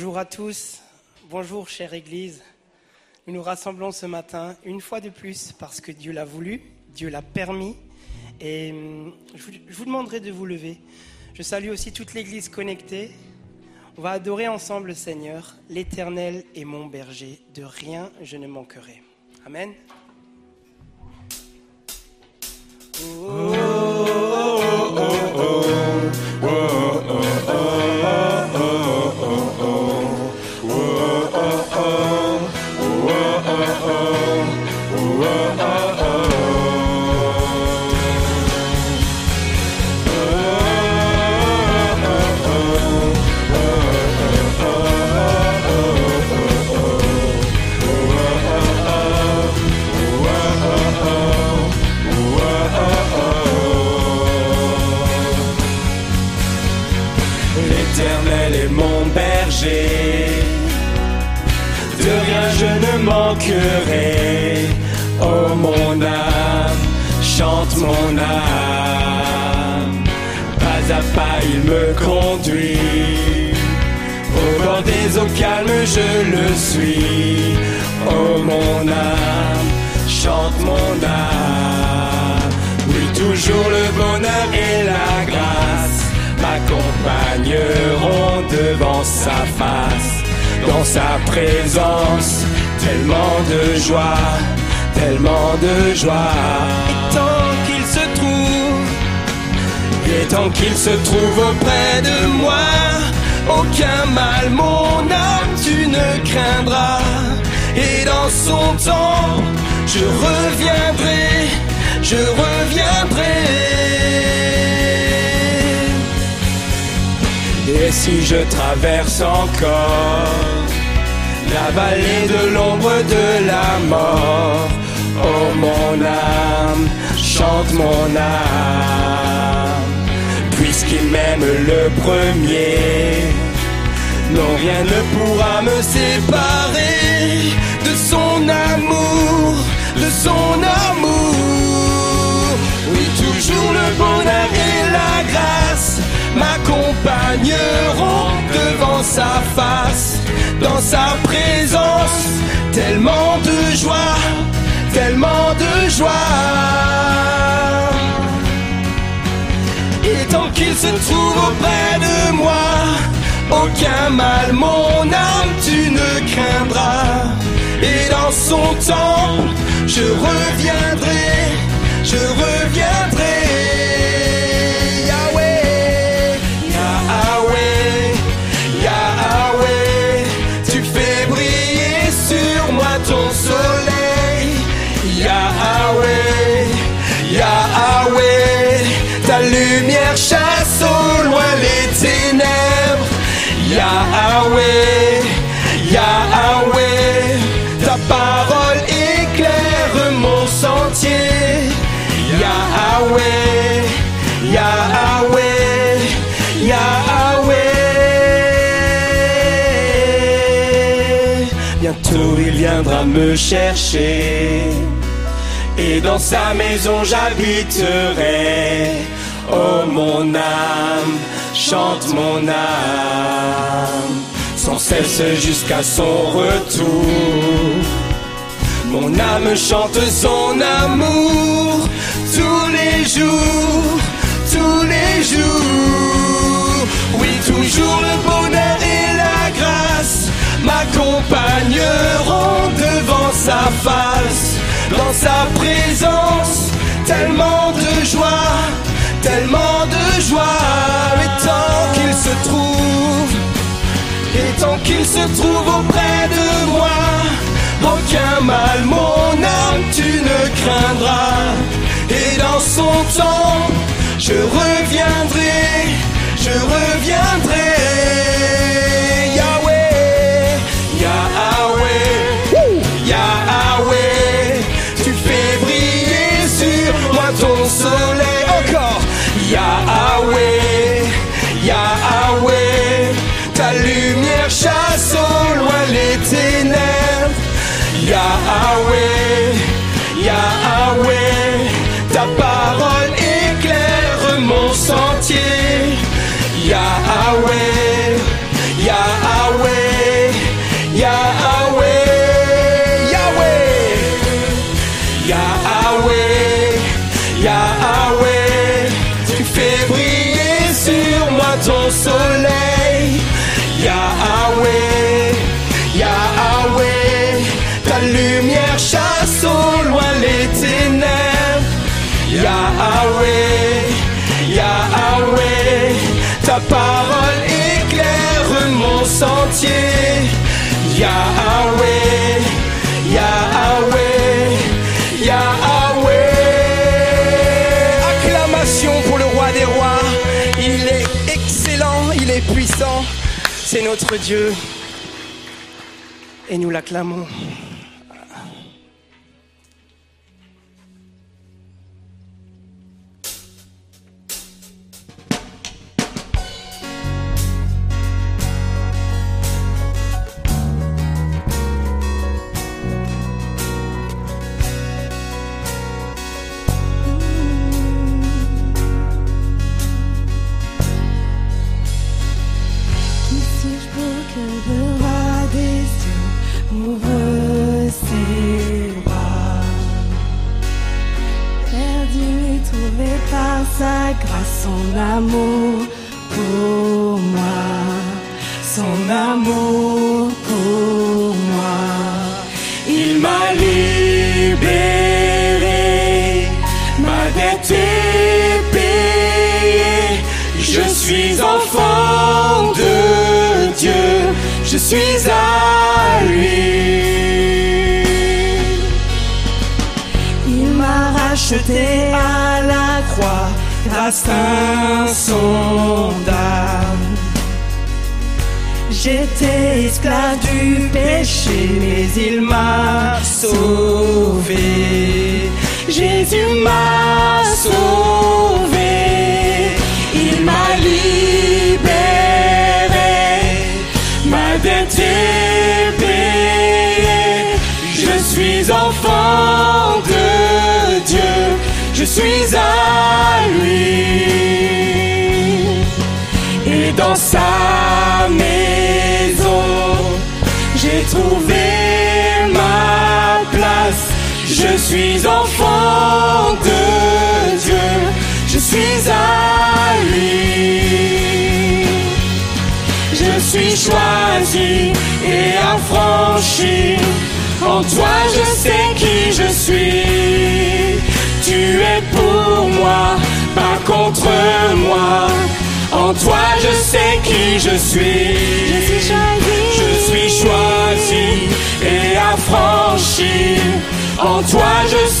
Bonjour à tous, bonjour chère Église. Nous nous rassemblons ce matin une fois de plus parce que Dieu l'a voulu, Dieu l'a permis. Et hum, je vous, demanderai de vous lever. Je salue aussi toute l'Église connectée. On va adorer ensemble le Seigneur. L'Éternel est mon berger, de rien je ne manquerai. Amen. L'éternel calmes je le suis. Oh mon âme, chante mon âme. Oui, toujours le bonheur et la grâce m'accompagneront devant sa face. Dans sa présence, tellement de joie, tellement de joie. Et tant qu'il se trouve, et tant qu'il se trouve auprès de moi, aucun mal, mon âme, tu ne craindras. Et dans son temps, je reviendrai, je reviendrai. Et si je traverse encore la vallée de l'ombre de la mort, oh mon âme, chante mon âme, puisqu'il m'aime le premier, non rien ne pourra me séparer de son amour, de son amour. Oui, toujours le bonheur et la grâce m'accompagneront devant sa face, dans sa présence, tellement de joie, tellement de joie. Et tant qu'il se trouve auprès de moi, aucun mal, mon âme, tu ne craindras. Et dans son temps, je reviendrai, je reviendrai. Viendra me chercher et dans sa maison j'habiterai. Oh mon âme, chante mon âme, sans cesse jusqu'à son retour. Mon âme chante son amour tous les jours, tous les jours. Oui, toujours le bonheur et la grâce m'accompagneront devant sa face, dans sa présence, tellement de joie, tellement de joie. Et tant qu'il se trouve, et tant qu'il se trouve auprès de moi, aucun mal, mon âme, tu ne craindras. Et dans son temps, je reviendrai, je reviendrai. Yahweh, Yahweh, ta parole éclaire mon sentier. Yahweh, ta parole éclaire mon sentier. Yahweh, Yahweh, Yahweh. Acclamation pour le roi des rois. Il est excellent, il est puissant. C'est notre Dieu. Et nous l'acclamons.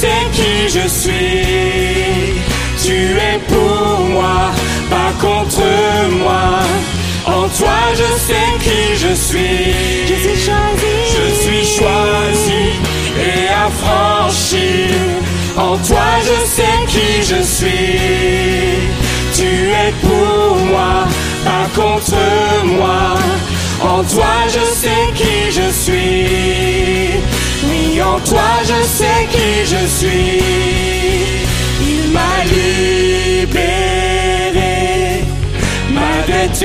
Sais qui je suis. Tu es pour moi, pas contre moi. En toi, je sais qui je suis. Je suis choisi. Je suis choisi et affranchi. En toi, je sais qui je suis. Tu es pour moi, pas contre moi. En toi, je sais qui je suis. En toi, je sais qui je suis. Il m'a libéré. Ma payée.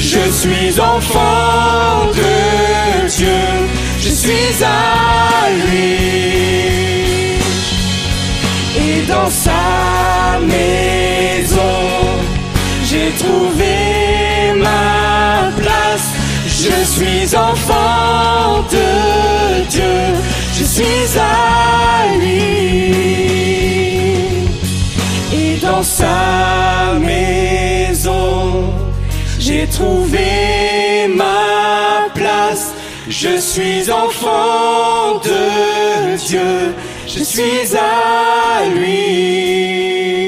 Je suis enfant de Dieu. Je suis à lui. Et dans sa maison, j'ai trouvé ma place. Je suis enfant de Dieu. Je suis à lui et dans sa maison, j'ai trouvé ma place. Je suis enfant de Dieu, je suis à lui.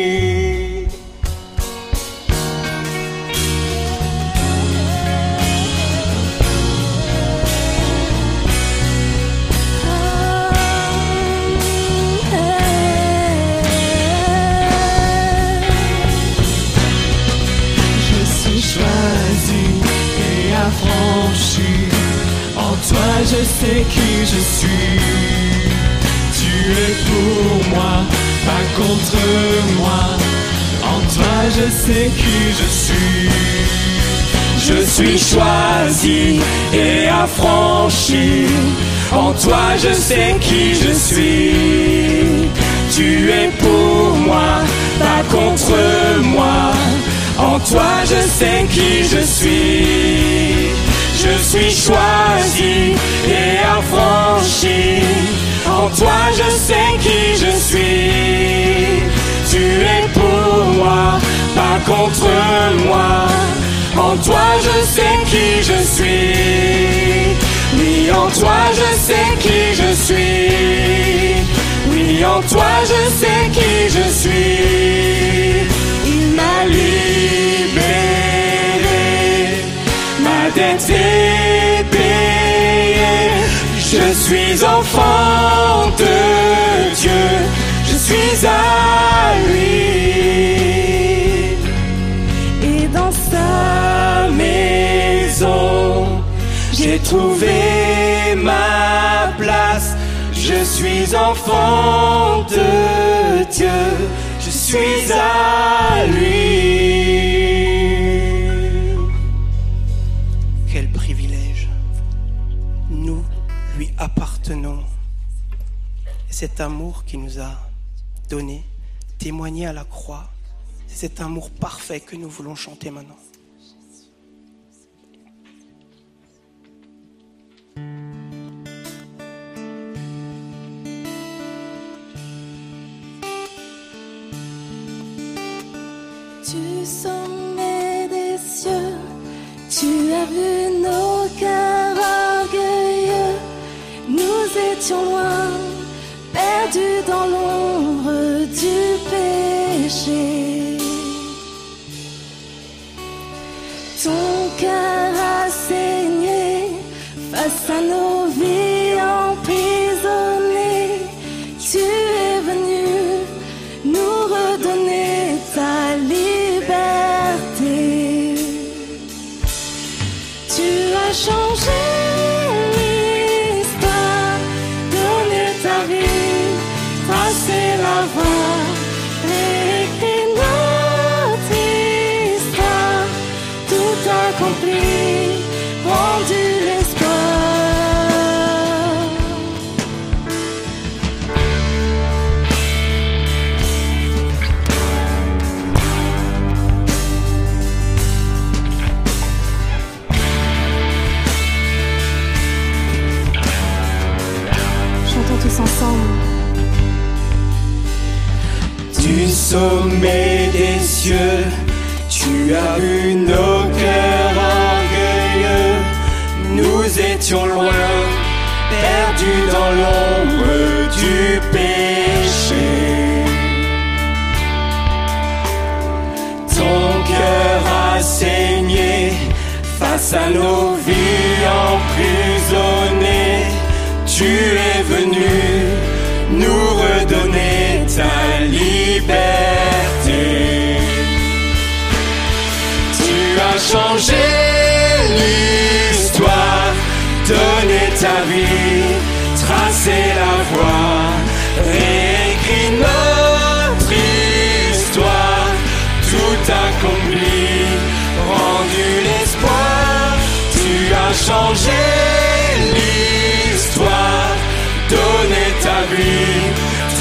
Sais qui je suis. Tu es pour moi, pas contre moi. En toi, je sais qui je suis. Je suis choisi et affranchi. En toi, je sais qui je suis. Tu es pour moi, pas contre moi. En toi, je sais qui je suis. Je suis choisi affranchi. En toi je sais qui je suis. Tu es pour moi, pas contre moi. En toi je sais qui je suis. Oui, en toi je sais qui je suis. Oui, en toi je sais qui je suis. Il m'a libéré, Je suis enfant de Dieu, je suis à lui. Et dans sa maison, j'ai trouvé ma place. Je suis enfant de Dieu, je suis à lui. Cet amour qu'il nous a donné, témoigné à la croix, c'est cet amour parfait que nous voulons chanter maintenant. Sommet des cieux, tu as vu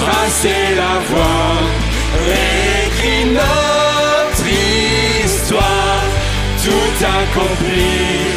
tracé la voie, réécrit notre histoire, tout accompli,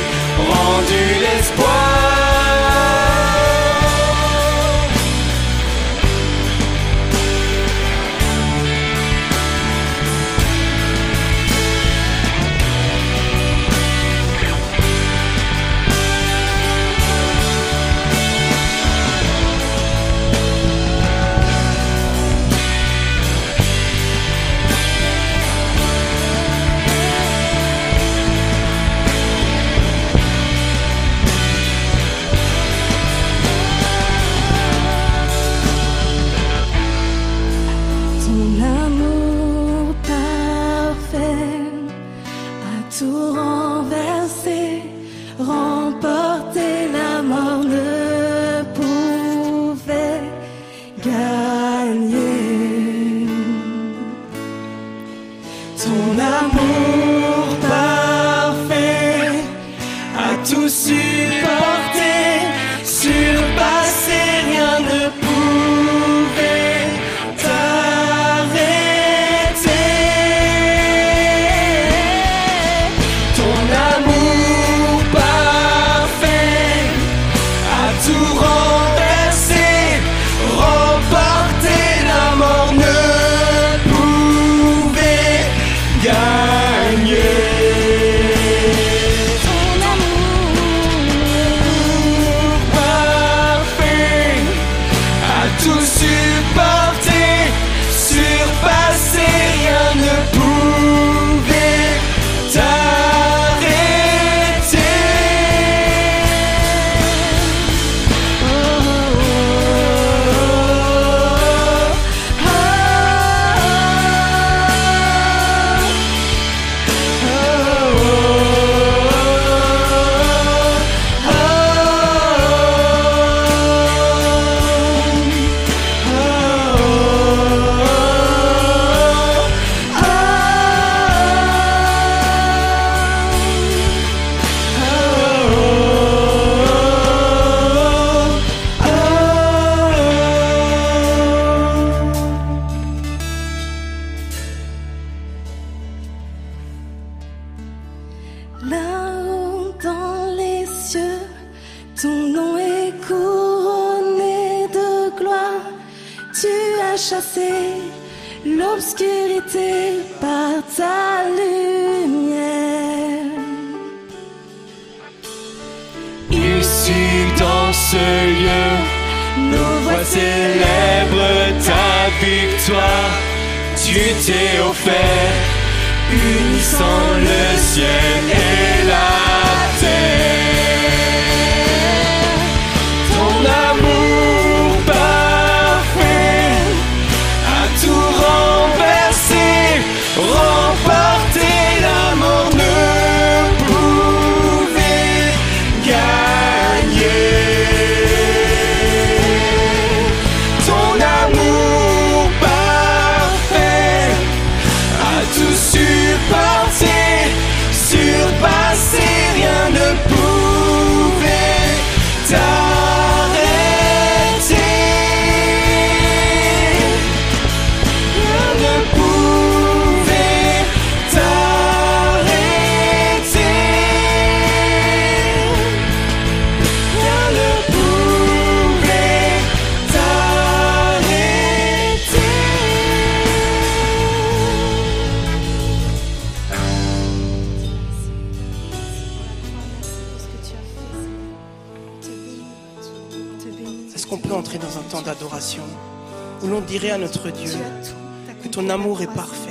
ton amour est parfait.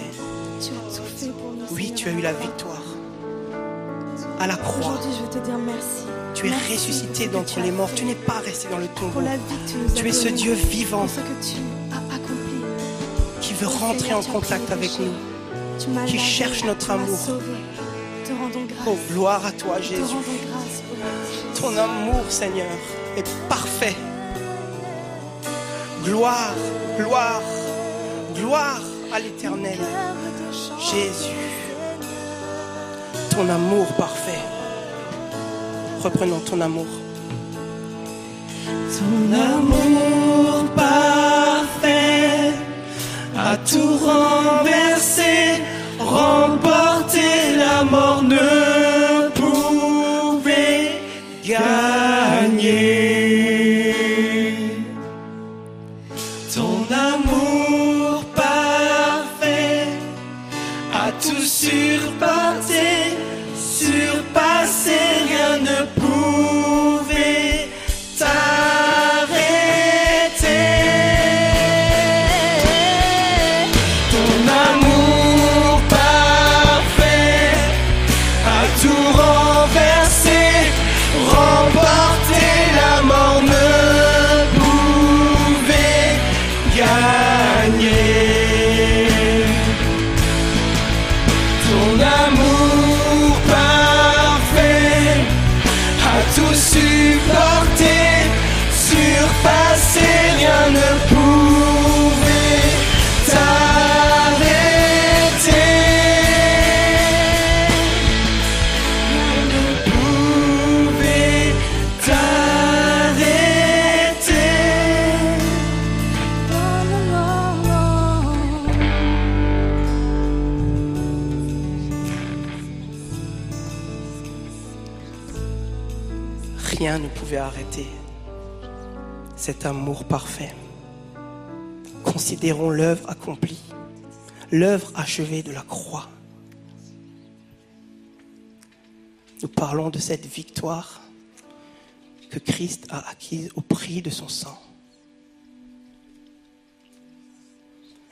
Oui, tu as eu la victoire à la croix. Aujourd'hui, je veux te dire merci. Tu es Merci ressuscité d'entre tu as les morts. Tu n'es pas resté dans le tombeau. tu es ce Dieu vivant Pour ce que tu as accompli. qui veut Oh, rentrer en contact avec nous. Qui cherche notre amour. Oh, gloire à toi, Jésus. Jésus. Ton amour, Seigneur, est parfait. Gloire, gloire, gloire à l'éternel. Jésus, ton amour parfait. Reprenons ton amour. Ton amour parfait a tout renversé, remporté la mort Considérons l'œuvre accomplie, l'œuvre achevée de la croix. Nous parlons de cette victoire que Christ a acquise au prix de son sang.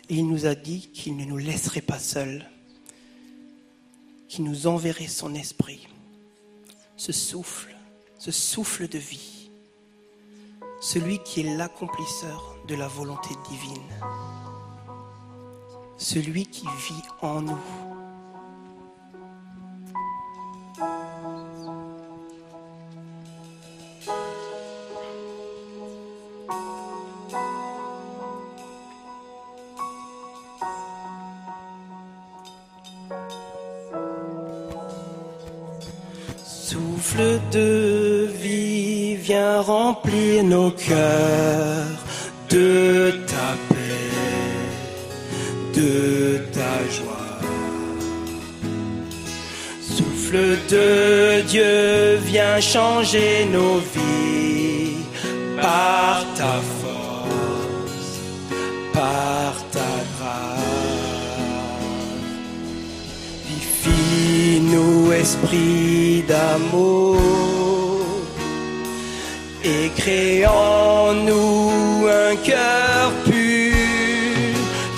Et il nous a dit qu'il ne nous laisserait pas seuls, qu'il nous enverrait son esprit, ce souffle, ce souffle de vie, celui qui est l'accomplisseur de la volonté divine, celui qui vit en nous. Souffle de vie, viens remplir nos cœurs changer nos vies par ta force, par ta grâce. Vifie-nous, esprit d'amour, et crée en nous un cœur pur,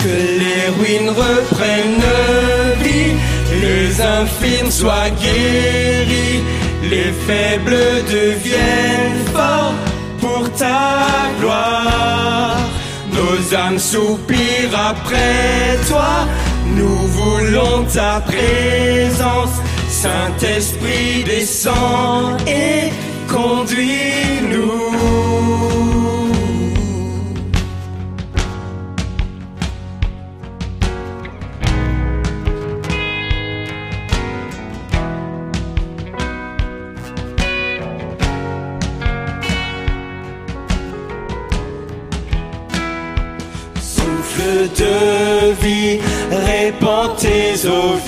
que les ruines reprennent vie, les infimes soient guéris faibles deviennent forts pour ta gloire. Nos âmes soupirent après toi, nous voulons ta présence. Saint-Esprit descend et conduis-nous. Répands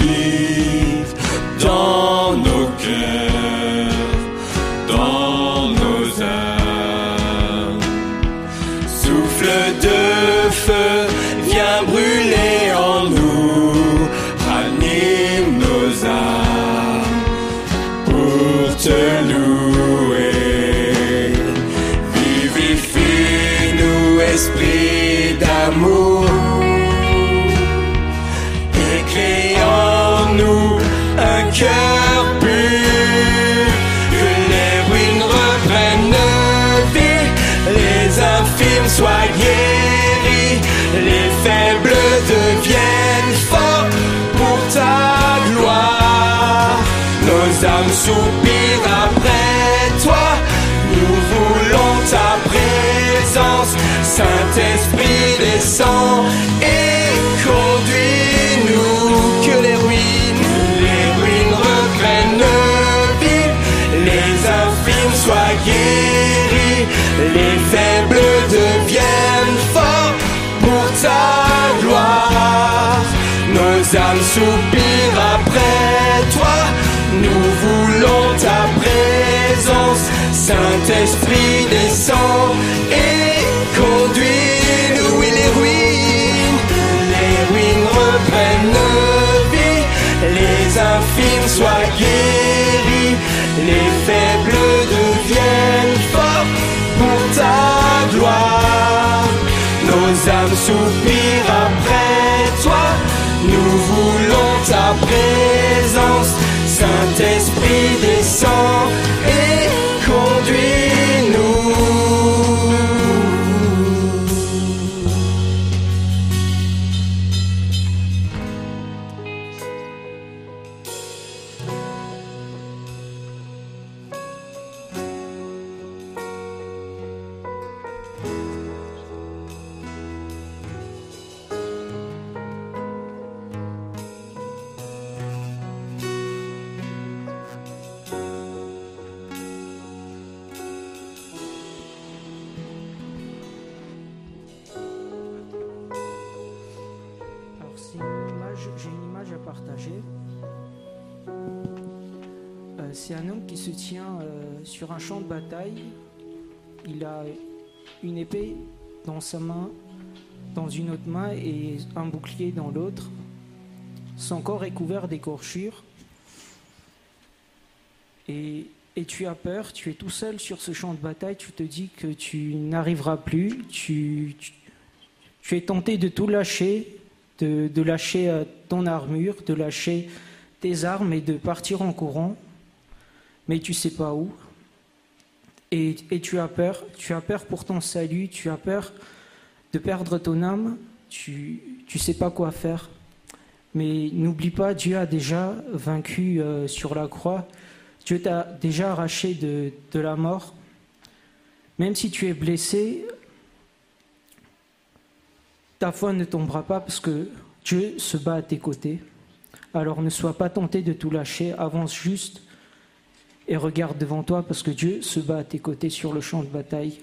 deviennent forts pour ta gloire. Nos âmes soupirent après toi, nous voulons ta présence. Saint-Esprit descend et conduis-nous. Que les ruines, les ruines reprennent vie, les infirmes soient guéris, les faibles deviennent forts pour ta gloire. Nos âmes soupirent après toi, nous voulons ta présence. Saint-Esprit descend et conduis-nous. Oui, les ruines, les ruines reprennent vie, les infirmes soient guéris, les faibles deviennent forts pour ta gloire. Nos âmes soupirent ta présence. Saint-Esprit descend Il a une épée dans sa main, dans une autre main et un bouclier dans l'autre. Son corps est couvert d'écorchures. Et, tu as peur, tu es tout seul sur ce champ de bataille, tu te dis que tu n'arriveras plus, tu, es tenté de tout lâcher, de, lâcher euh, ton armure, de lâcher tes armes et de partir en courant, mais tu sais pas où. Et, tu as peur, tu as peur pour ton salut, tu as peur de perdre ton âme, tu tu sais pas quoi faire. Mais n'oublie pas, Dieu a déjà vaincu euh, sur la croix. Dieu t'a déjà arraché de, de la mort. Même si tu es blessé, ta foi ne tombera pas parce que Dieu se bat à tes côtés. Alors ne sois pas tenté de tout lâcher, avance juste et regarde devant toi parce que Dieu se bat à tes côtés sur le champ de bataille.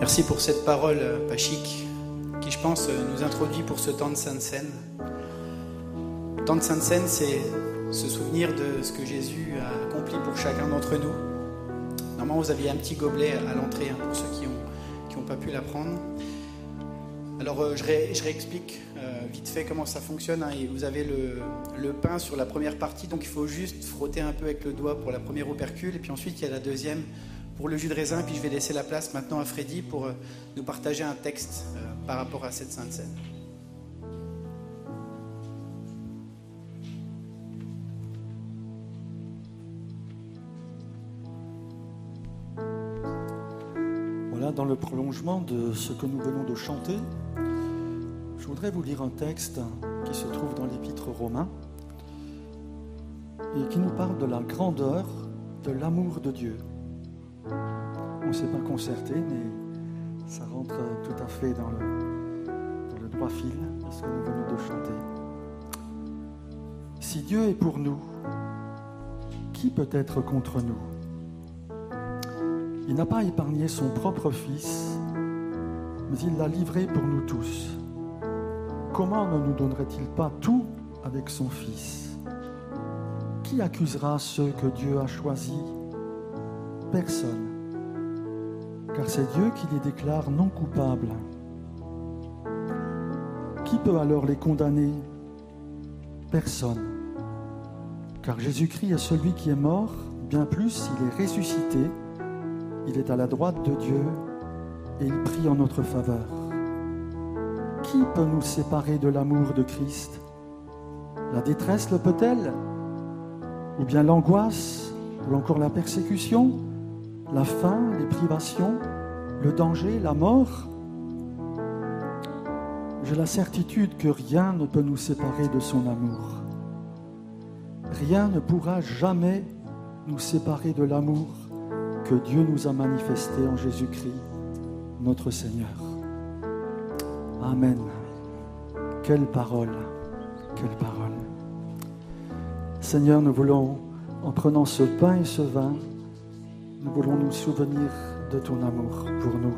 Merci pour cette parole, euh, Pachik, qui, je pense, euh, nous introduit pour ce temps de Sainte Seine. temps de Sainte Seine, c'est se souvenir de ce que Jésus a accompli pour chacun d'entre nous. Normalement, vous aviez un petit gobelet à l'entrée hein, pour ceux qui n'ont qui ont pas pu la prendre. Alors, euh, je, ré- je réexplique euh, vite fait comment ça fonctionne. hein. Et vous avez le, le pain sur la première partie, donc il faut juste frotter un peu avec le doigt pour la première opercule. Et puis ensuite, il y a la deuxième pour le jus de raisin. Puis je vais laisser la place maintenant à Freddy pour euh, nous partager un texte par rapport à cette Sainte Seine. De ce que nous venons de chanter, je voudrais vous lire un texte qui se trouve dans l'Épître aux Romains et qui nous parle de la grandeur de l'amour de Dieu. On ne s'est pas concerté, mais ça rentre tout à fait dans le, dans le droit fil de ce que nous venons de chanter. Si Dieu est pour nous, qui peut être contre nous? Il n'a pas épargné son propre Fils, mais il l'a livré pour nous tous. Comment ne nous donnerait-il pas tout avec son Fils? Qui accusera ceux que Dieu a choisis? Personne. Car c'est Dieu qui les déclare non coupables. Qui peut alors les condamner? Personne. Car Jésus-Christ est celui qui est mort, bien plus, il est ressuscité il est à la droite de Dieu et il prie en notre faveur. Qui peut nous séparer de l'amour de Christ? La détresse le peut-elle? Ou bien l'angoisse Ou encore la persécution La faim Les privations Le danger La mort? J'ai la certitude que rien ne peut nous séparer de son amour. Rien ne pourra jamais nous séparer de l'amour que Dieu nous a manifesté en Jésus-Christ, notre Seigneur. Amen. Quelle parole, quelle parole. Seigneur, nous voulons, en prenant ce pain et ce vin, nous voulons nous souvenir de ton amour pour nous.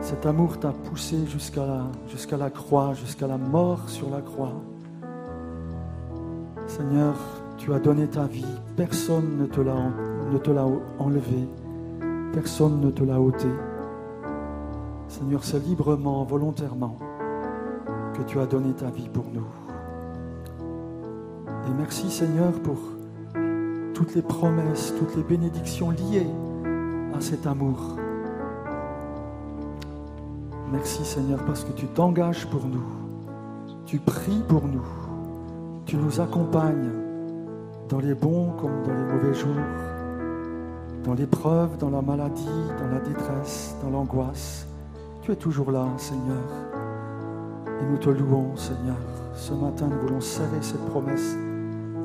Cet amour t'a poussé jusqu'à la, la croix, jusqu'à la mort sur la croix. Seigneur, tu as donné ta vie, personne ne te l'a ne te l'a enlevé, personne ne te l'a ôté. Seigneur, c'est librement, volontairement que tu as donné ta vie pour nous. Et merci Seigneur pour toutes les promesses, toutes les bénédictions liées à cet amour. Merci Seigneur parce que tu t'engages pour nous, tu pries pour nous, tu nous accompagnes dans les bons comme dans les mauvais jours dans l'épreuve, dans la maladie, dans la détresse, dans l'angoisse. Tu es toujours là, Seigneur. Et nous te louons, Seigneur. Ce matin, nous voulons serrer cette promesse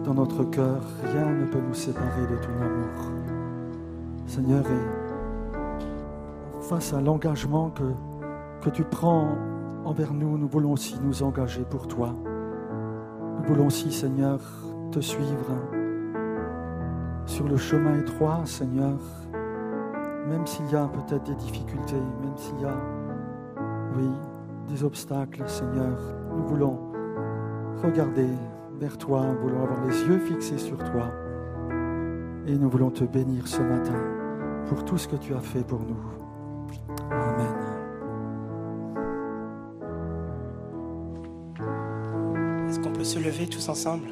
dans notre cœur. Rien ne peut nous séparer de ton amour. Seigneur, et face à l'engagement que, que tu prends envers nous, nous voulons aussi nous engager pour toi. Nous voulons aussi, Seigneur, te suivre sur le chemin étroit, Seigneur, même s'il y a peut-être des difficultés, même s'il y a, oui, des obstacles, Seigneur, nous voulons regarder vers toi, nous voulons avoir les yeux fixés sur toi et nous voulons te bénir ce matin pour tout ce que tu as fait pour nous. Amen. Est-ce qu'on peut se lever tous ensemble?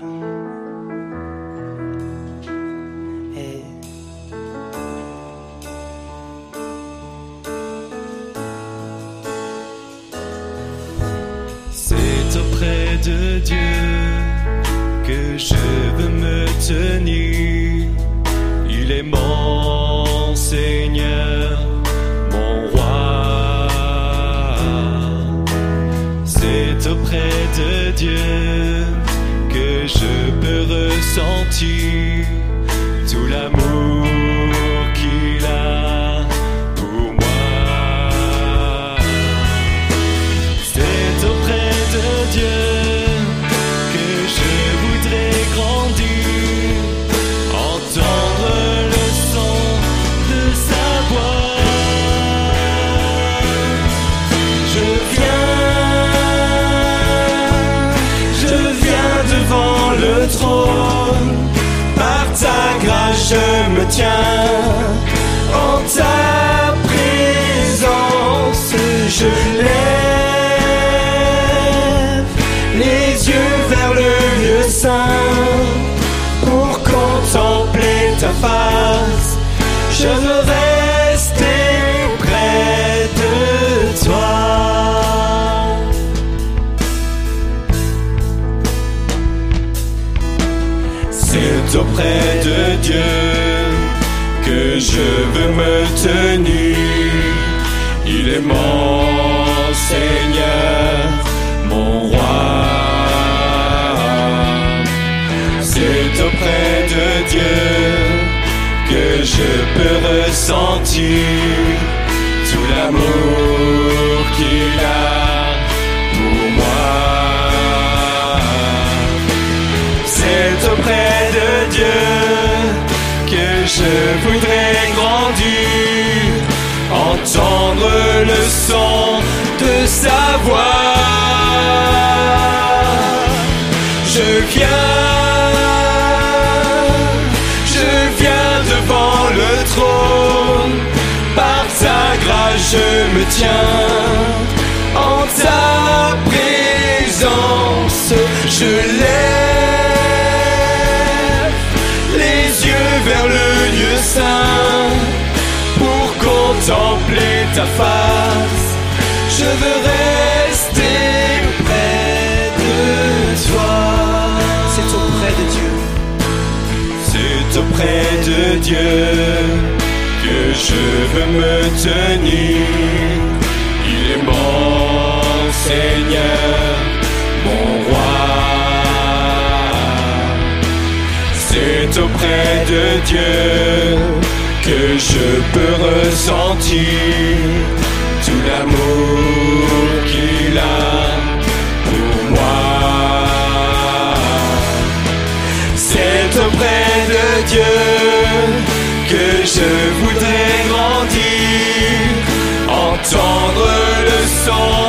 Auprès de Dieu que je veux me tenir. Il est mon Seigneur, mon roi. C'est auprès de Dieu que je peux ressentir tout l'amour qu'il a je voudrais grandir, entendre le son de sa voix. Je viens, je viens devant le trône, par ta grâce je me tiens, en ta présence je lève ta face. Je veux rester près de toi. C'est auprès de Dieu. C'est auprès de Dieu que je veux me tenir. Il est mon Seigneur, mon roi. C'est auprès de Dieu que je peux ressentir tout l'amour qu'il a pour moi. C'est auprès de Dieu que je voudrais grandir, entendre le son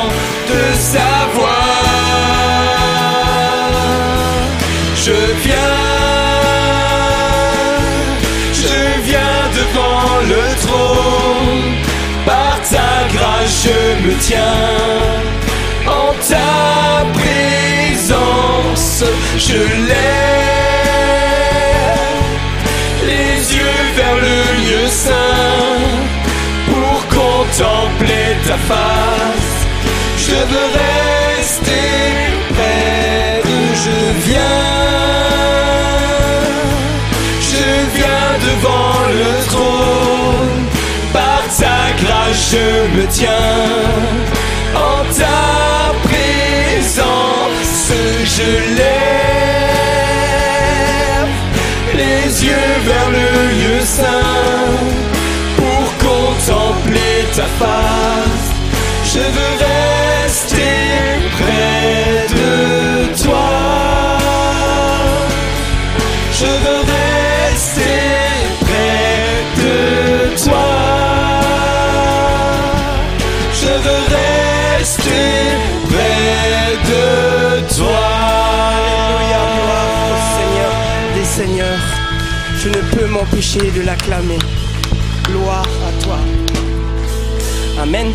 tiens, en ta présence je lève les yeux vers le lieu saint pour contempler ta face. Je veux je me tiens, en ta présence je lève les yeux vers le lieu saint pour contempler ta face. Je veux rester Je ne peux m'empêcher de l'acclamer. Gloire à toi. Amen.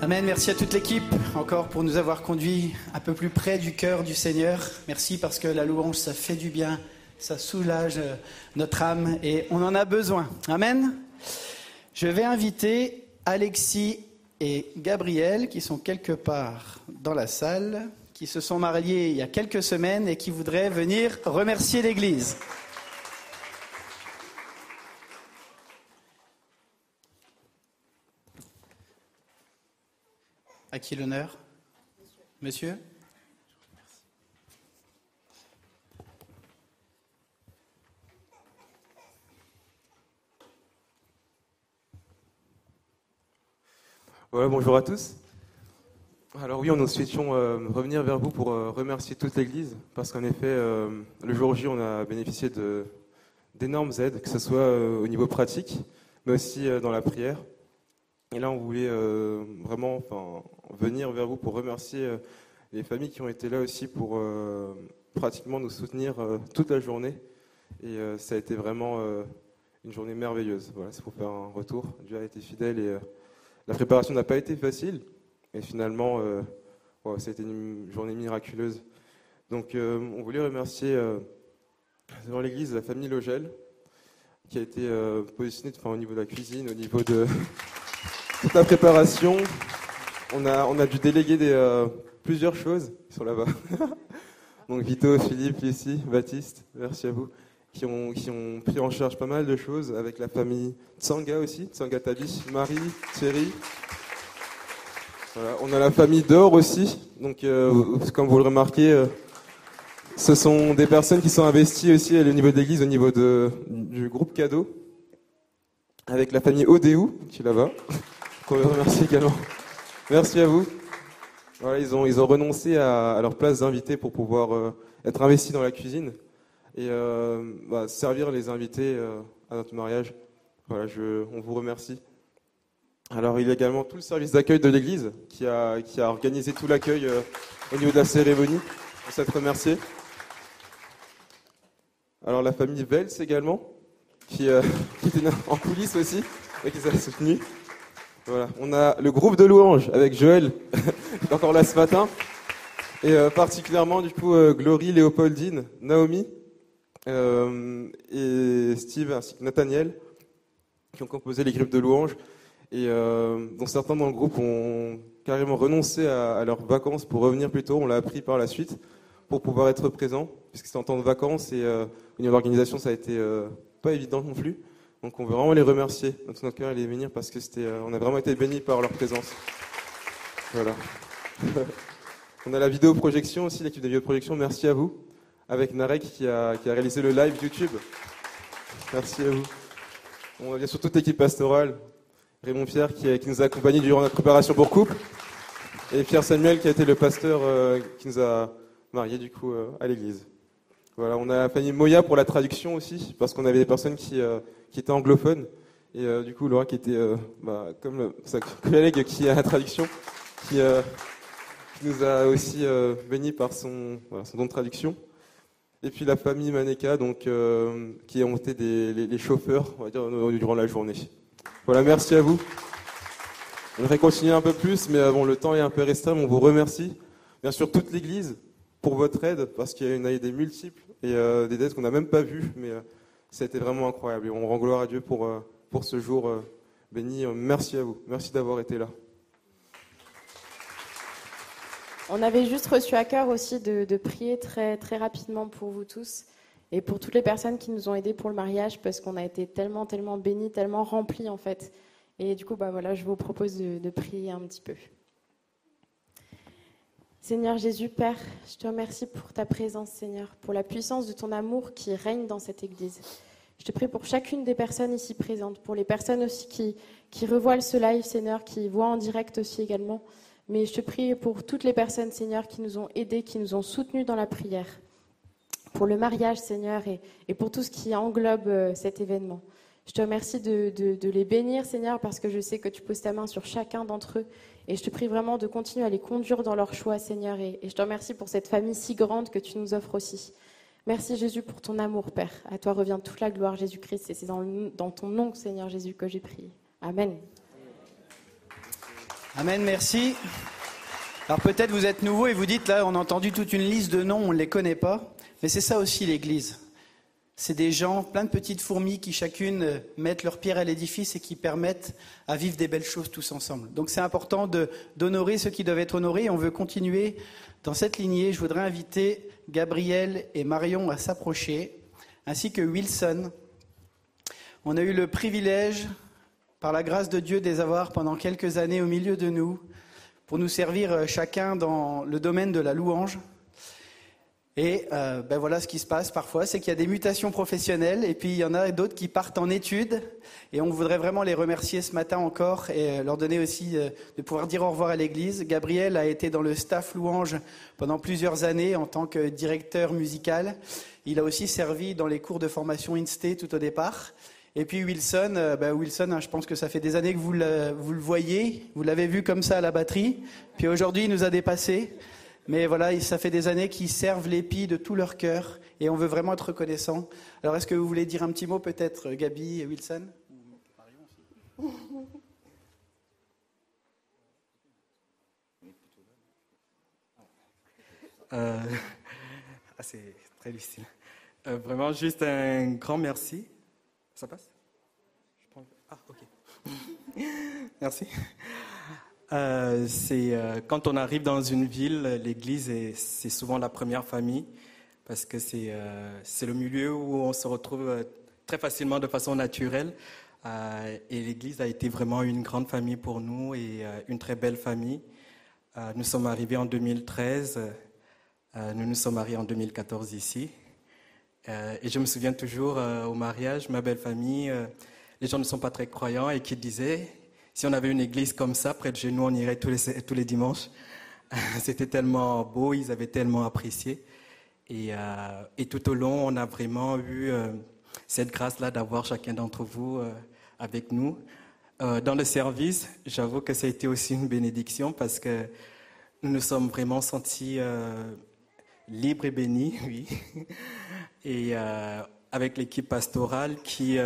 Amen. Merci à toute l'équipe encore pour nous avoir conduits un peu plus près du cœur du Seigneur. Merci parce que la louange, ça fait du bien, ça soulage euh, notre âme et on en a besoin. Amen. Je vais inviter Alexis et Gabriel qui sont quelque part dans la salle, qui se sont mariés il y a quelques semaines et qui voudraient venir remercier l'Église. À qui l'honneur? Monsieur? Ouais, bonjour à tous. Alors oui, nous souhaitions euh, revenir vers vous pour euh, remercier toute l'Église, parce qu'en effet, euh, le jour J, on a bénéficié d'énormes aides, que ce soit au niveau pratique, mais aussi dans la prière. Et là, on voulait vraiment enfin, venir vers vous pour remercier les familles qui ont été là aussi pour, pratiquement nous soutenir toute la journée. Et ça a été vraiment une journée merveilleuse. Voilà, c'est pour faire un retour. Dieu a été fidèle et la préparation n'a pas été facile. Et finalement, euh, wow, été une journée miraculeuse. Donc, euh, on voulait remercier euh, devant l'église la famille Logel qui a été positionnée au niveau de la cuisine, au niveau de toute la préparation. On a, dû déléguer plusieurs choses. Ils sont là-bas. Donc Vito, Philippe, Lucie, Baptiste, merci à vous, qui ont, qui ont pris en charge pas mal de choses avec la famille Tsanga aussi, Tsanga Tabi, Marie, Thierry. On a la famille Dor aussi. Donc, euh, comme vous le remarquez, euh, ce sont des personnes qui sont investies aussi au niveau de l'église, au niveau de, du groupe cadeau, avec la famille Odéou, qui est là-bas, qu'on veut remercier également. Merci à vous. Voilà, ils, ont, ils ont renoncé à, leur place d'invité pour pouvoir euh, être investis dans la cuisine et euh, bah, servir les invités euh, à notre mariage. Voilà, je, on vous remercie. Alors, il y a également tout le service d'accueil de l'église qui a, qui a organisé tout l'accueil euh, au niveau de la cérémonie. On s'est remercié. Alors, la famille Vels également, qui, euh, qui était en coulisses aussi et qui s'est soutenue. Voilà. On a le groupe de louanges avec Joël, qui est encore là ce matin, et euh, particulièrement du coup euh, Glory, Léopoldine, Naomi et Steve ainsi que Nathaniel, qui ont composé les groupes de louanges, et euh, dont certains dans le groupe ont carrément renoncé à, leurs vacances pour revenir plus tôt. On l'a appris par la suite pour pouvoir être présent, puisque c'est en temps de vacances et euh, au niveau de l'organisation, ça a été euh, pas évident non plus. Donc on veut vraiment les remercier, tout notre cœur, et les bénir parce que c'était, euh, a vraiment été bénis par leur présence. Voilà. on a la vidéo projection aussi, l'équipe de vidéo projection. Merci à vous, avec Narek qui a, qui a réalisé le live YouTube. Merci à vous. On a bien sûr toute l'équipe pastorale, Raymond Pierre qui, nous a accompagnés durant notre préparation pour couple, et Pierre Samuel qui a été le pasteur euh, qui nous a mariés du coup euh, à l'église. Voilà, on a famille Moya pour la traduction aussi, parce qu'on avait des personnes qui, euh, étaient anglophones. Et du coup, Laura qui était, bah, comme sa collègue qui a la traduction, qui, nous a aussi bénis par son, don de traduction. Et puis la famille Maneka, donc, qui ont été des, les, chauffeurs, durant la journée. Voilà, merci à vous. On aimerait continuer un peu plus, mais bon, le temps est un peu restreint, on vous remercie. Bien sûr, toute l'Église pour votre aide, parce qu'il y a une aide multiples et euh, des aides qu'on n'a même pas vues, mais euh, ça a été vraiment incroyable. Et on rend gloire à Dieu pour, euh, pour ce jour euh, béni. Merci à vous. Merci d'avoir été là. On avait juste reçu à cœur aussi de, de prier très, très rapidement pour vous tous et pour toutes les personnes qui nous ont aidés pour le mariage parce qu'on a été tellement, tellement bénis, tellement remplis en fait. Et du coup, bah voilà, je vous propose de, prier un petit peu. Seigneur Jésus, Père, je te remercie pour ta présence, Seigneur, pour la puissance de ton amour qui règne dans cette Église. Je te prie pour chacune des personnes ici présentes, pour les personnes aussi qui, qui revoient ce live, Seigneur, qui voient en direct aussi également. Mais je te prie pour toutes les personnes, Seigneur, qui nous ont aidés, qui nous ont soutenus dans la prière, pour le mariage, Seigneur, et, pour tout ce qui englobe euh, cet événement. Je te remercie de, les bénir, Seigneur, parce que je sais que tu poses ta main sur chacun d'entre eux. Et je te prie vraiment de continuer à les conduire dans leur choix, Seigneur. Et, je te remercie pour cette famille si grande que tu nous offres aussi. Merci, Jésus, pour ton amour, Père. À toi revient toute la gloire, Jésus-Christ. Et c'est dans, dans ton nom, Seigneur Jésus, que j'ai prié. Amen. Amen, merci. Alors peut-être vous êtes nouveau et vous dites là, on a entendu toute une liste de noms, on ne les connaît pas. Mais c'est ça aussi l'Église. C'est des gens, plein de petites fourmis qui chacune euh, mettent leur pierre à l'édifice et qui permettent à vivre des belles choses tous ensemble. Donc c'est important d'honorer ceux qui doivent être honorés. On veut continuer dans cette lignée. Je voudrais inviter Gabriel et Marion à s'approcher, ainsi que Wilson. On a eu le privilège par la grâce de Dieu, de les avoir pendant quelques années au milieu de nous, pour nous servir euh, chacun dans le domaine de la louange. Et euh, ben voilà ce qui se passe parfois, c'est qu'il y a des mutations professionnelles et puis il y en a d'autres qui partent en études. Et on voudrait vraiment les remercier ce matin encore et euh, leur donner aussi euh, de pouvoir dire au revoir à l'Église. Gabriel a été dans le staff louange pendant plusieurs années en tant que directeur musical. Il a aussi servi dans les cours de formation INSTE tout au départ. Et puis Wilson, euh, ben Wilson, hein, je pense que ça fait des années que vous le, vous le voyez, vous l'avez vu comme ça à la batterie. Puis aujourd'hui, il nous a dépassés. Mais voilà, ça fait des années qu'ils servent l'épi de tout leur cœur et on veut vraiment être reconnaissant. Alors est-ce que vous voulez dire un petit mot peut-être, Gabi et Wilson? Euh, ah, c'est très difficile. Euh, vraiment, juste un grand merci. Ça passe? Ah, ok. merci. Euh, c'est euh, quand on arrive dans une ville, l'église est- c'est souvent la première famille parce que c'est euh, le milieu où on se retrouve euh, très facilement de façon naturelle. Et l'église a été vraiment une grande famille pour nous et une très belle famille. Nous sommes arrivés en 2013. Euh, nous nous sommes mariés en 2014 ici. Et je me souviens toujours au mariage, ma belle famille, les gens ne sont pas très croyants et qui disaient, si on avait une église comme ça près de chez nous, on irait tous les, tous les dimanches. C'était tellement beau, ils avaient tellement apprécié. Et, euh, tout au long, on a vraiment eu euh, cette grâce-là d'avoir chacun d'entre vous euh, avec nous. Dans le service, j'avoue que ça a été aussi une bénédiction parce que nous nous sommes vraiment sentis libres et bénis, oui. Et avec l'équipe pastorale qui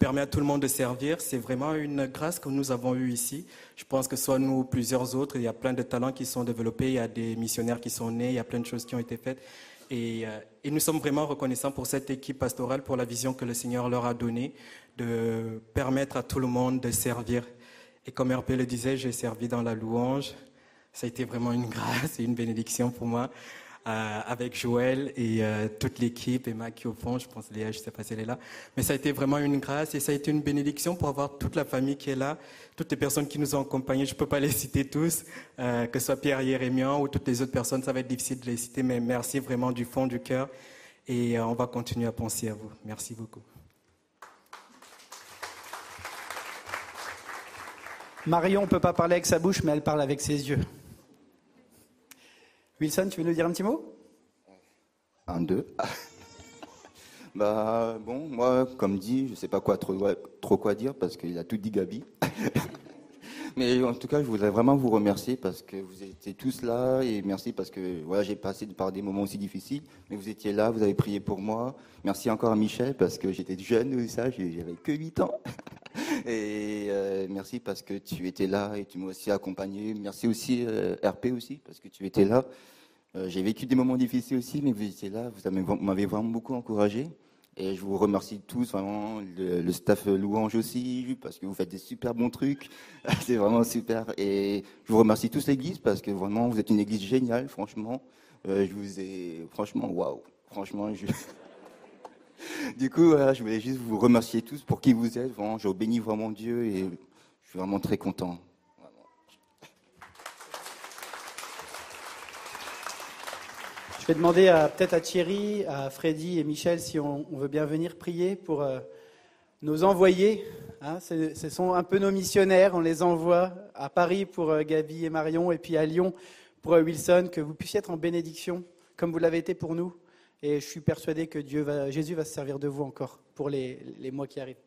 permet à tout le monde de servir, c'est vraiment une grâce que nous avons eue ici. Je pense que soit nous ou plusieurs autres, il y a plein de talents qui sont développés, il y a des missionnaires qui sont nés, il y a plein de choses qui ont été faites. Et, euh, nous sommes vraiment reconnaissants pour cette équipe pastorale, pour la vision que le Seigneur leur a donnée, de permettre à tout le monde de servir. Et comme RP le disait, j'ai servi dans la louange. Ça a été vraiment une grâce et une bénédiction pour moi, euh, avec Joël et euh, toute l'équipe, et Mac qui au fond, je pense Léa, je sais pas si elle est là. Mais ça a été vraiment une grâce et ça a été une bénédiction pour avoir toute la famille qui est là, toutes les personnes qui nous ont accompagnés. Je ne peux pas les citer tous, euh, que ce soit Pierre Yérémian ou toutes les autres personnes, ça va être difficile de les citer, mais merci vraiment du fond du cœur. Et on va continuer à penser à vous. Merci beaucoup. Marion ne peut pas parler avec sa bouche, mais elle parle avec ses yeux. Wilson, tu veux nous dire un petit mot? Un, deux. bah bon, moi, comme dit, je sais pas trop, quoi dire parce qu'il a tout dit Gabi. Mais en tout cas, je voudrais vraiment vous remercier parce que vous étiez tous là et merci parce que j'ai passé par des moments aussi difficiles, mais vous étiez là, vous avez prié pour moi. Merci encore à Michel parce que j'étais jeune, ça, j'avais que 8 ans. Et euh, merci parce que tu étais là et tu m'as aussi accompagné. Merci aussi euh, RP aussi parce que tu étais là. Euh, j'ai vécu des moments difficiles aussi, mais vous étiez là, vous avez- vous m'avez vraiment beaucoup encouragé. Et je vous remercie tous, vraiment, le, le staff louange aussi, parce que vous faites des super bons trucs. C'est vraiment super. Et je vous remercie tous l'église, parce que vraiment, vous êtes une église géniale, franchement. Euh, je vous ai, franchement, waouh. Franchement, je... du coup, je voulais juste vous remercier tous pour qui vous êtes. Vraiment, je bénis vraiment Dieu et je suis vraiment très content. Je vais demander à- peut-être à Thierry, à Freddy et Michel si on, veut bien venir prier pour euh, nos envoyés. hein. ce, ce sont un peu nos missionnaires. On les envoie à Paris pour euh, Gabi et Marion et puis à Lyon pour euh, Wilson. Que vous puissiez être en bénédiction comme vous l'avez été pour nous. Et je suis persuadé que Dieu va, Jésus va se servir de vous encore pour les, les mois qui arrivent.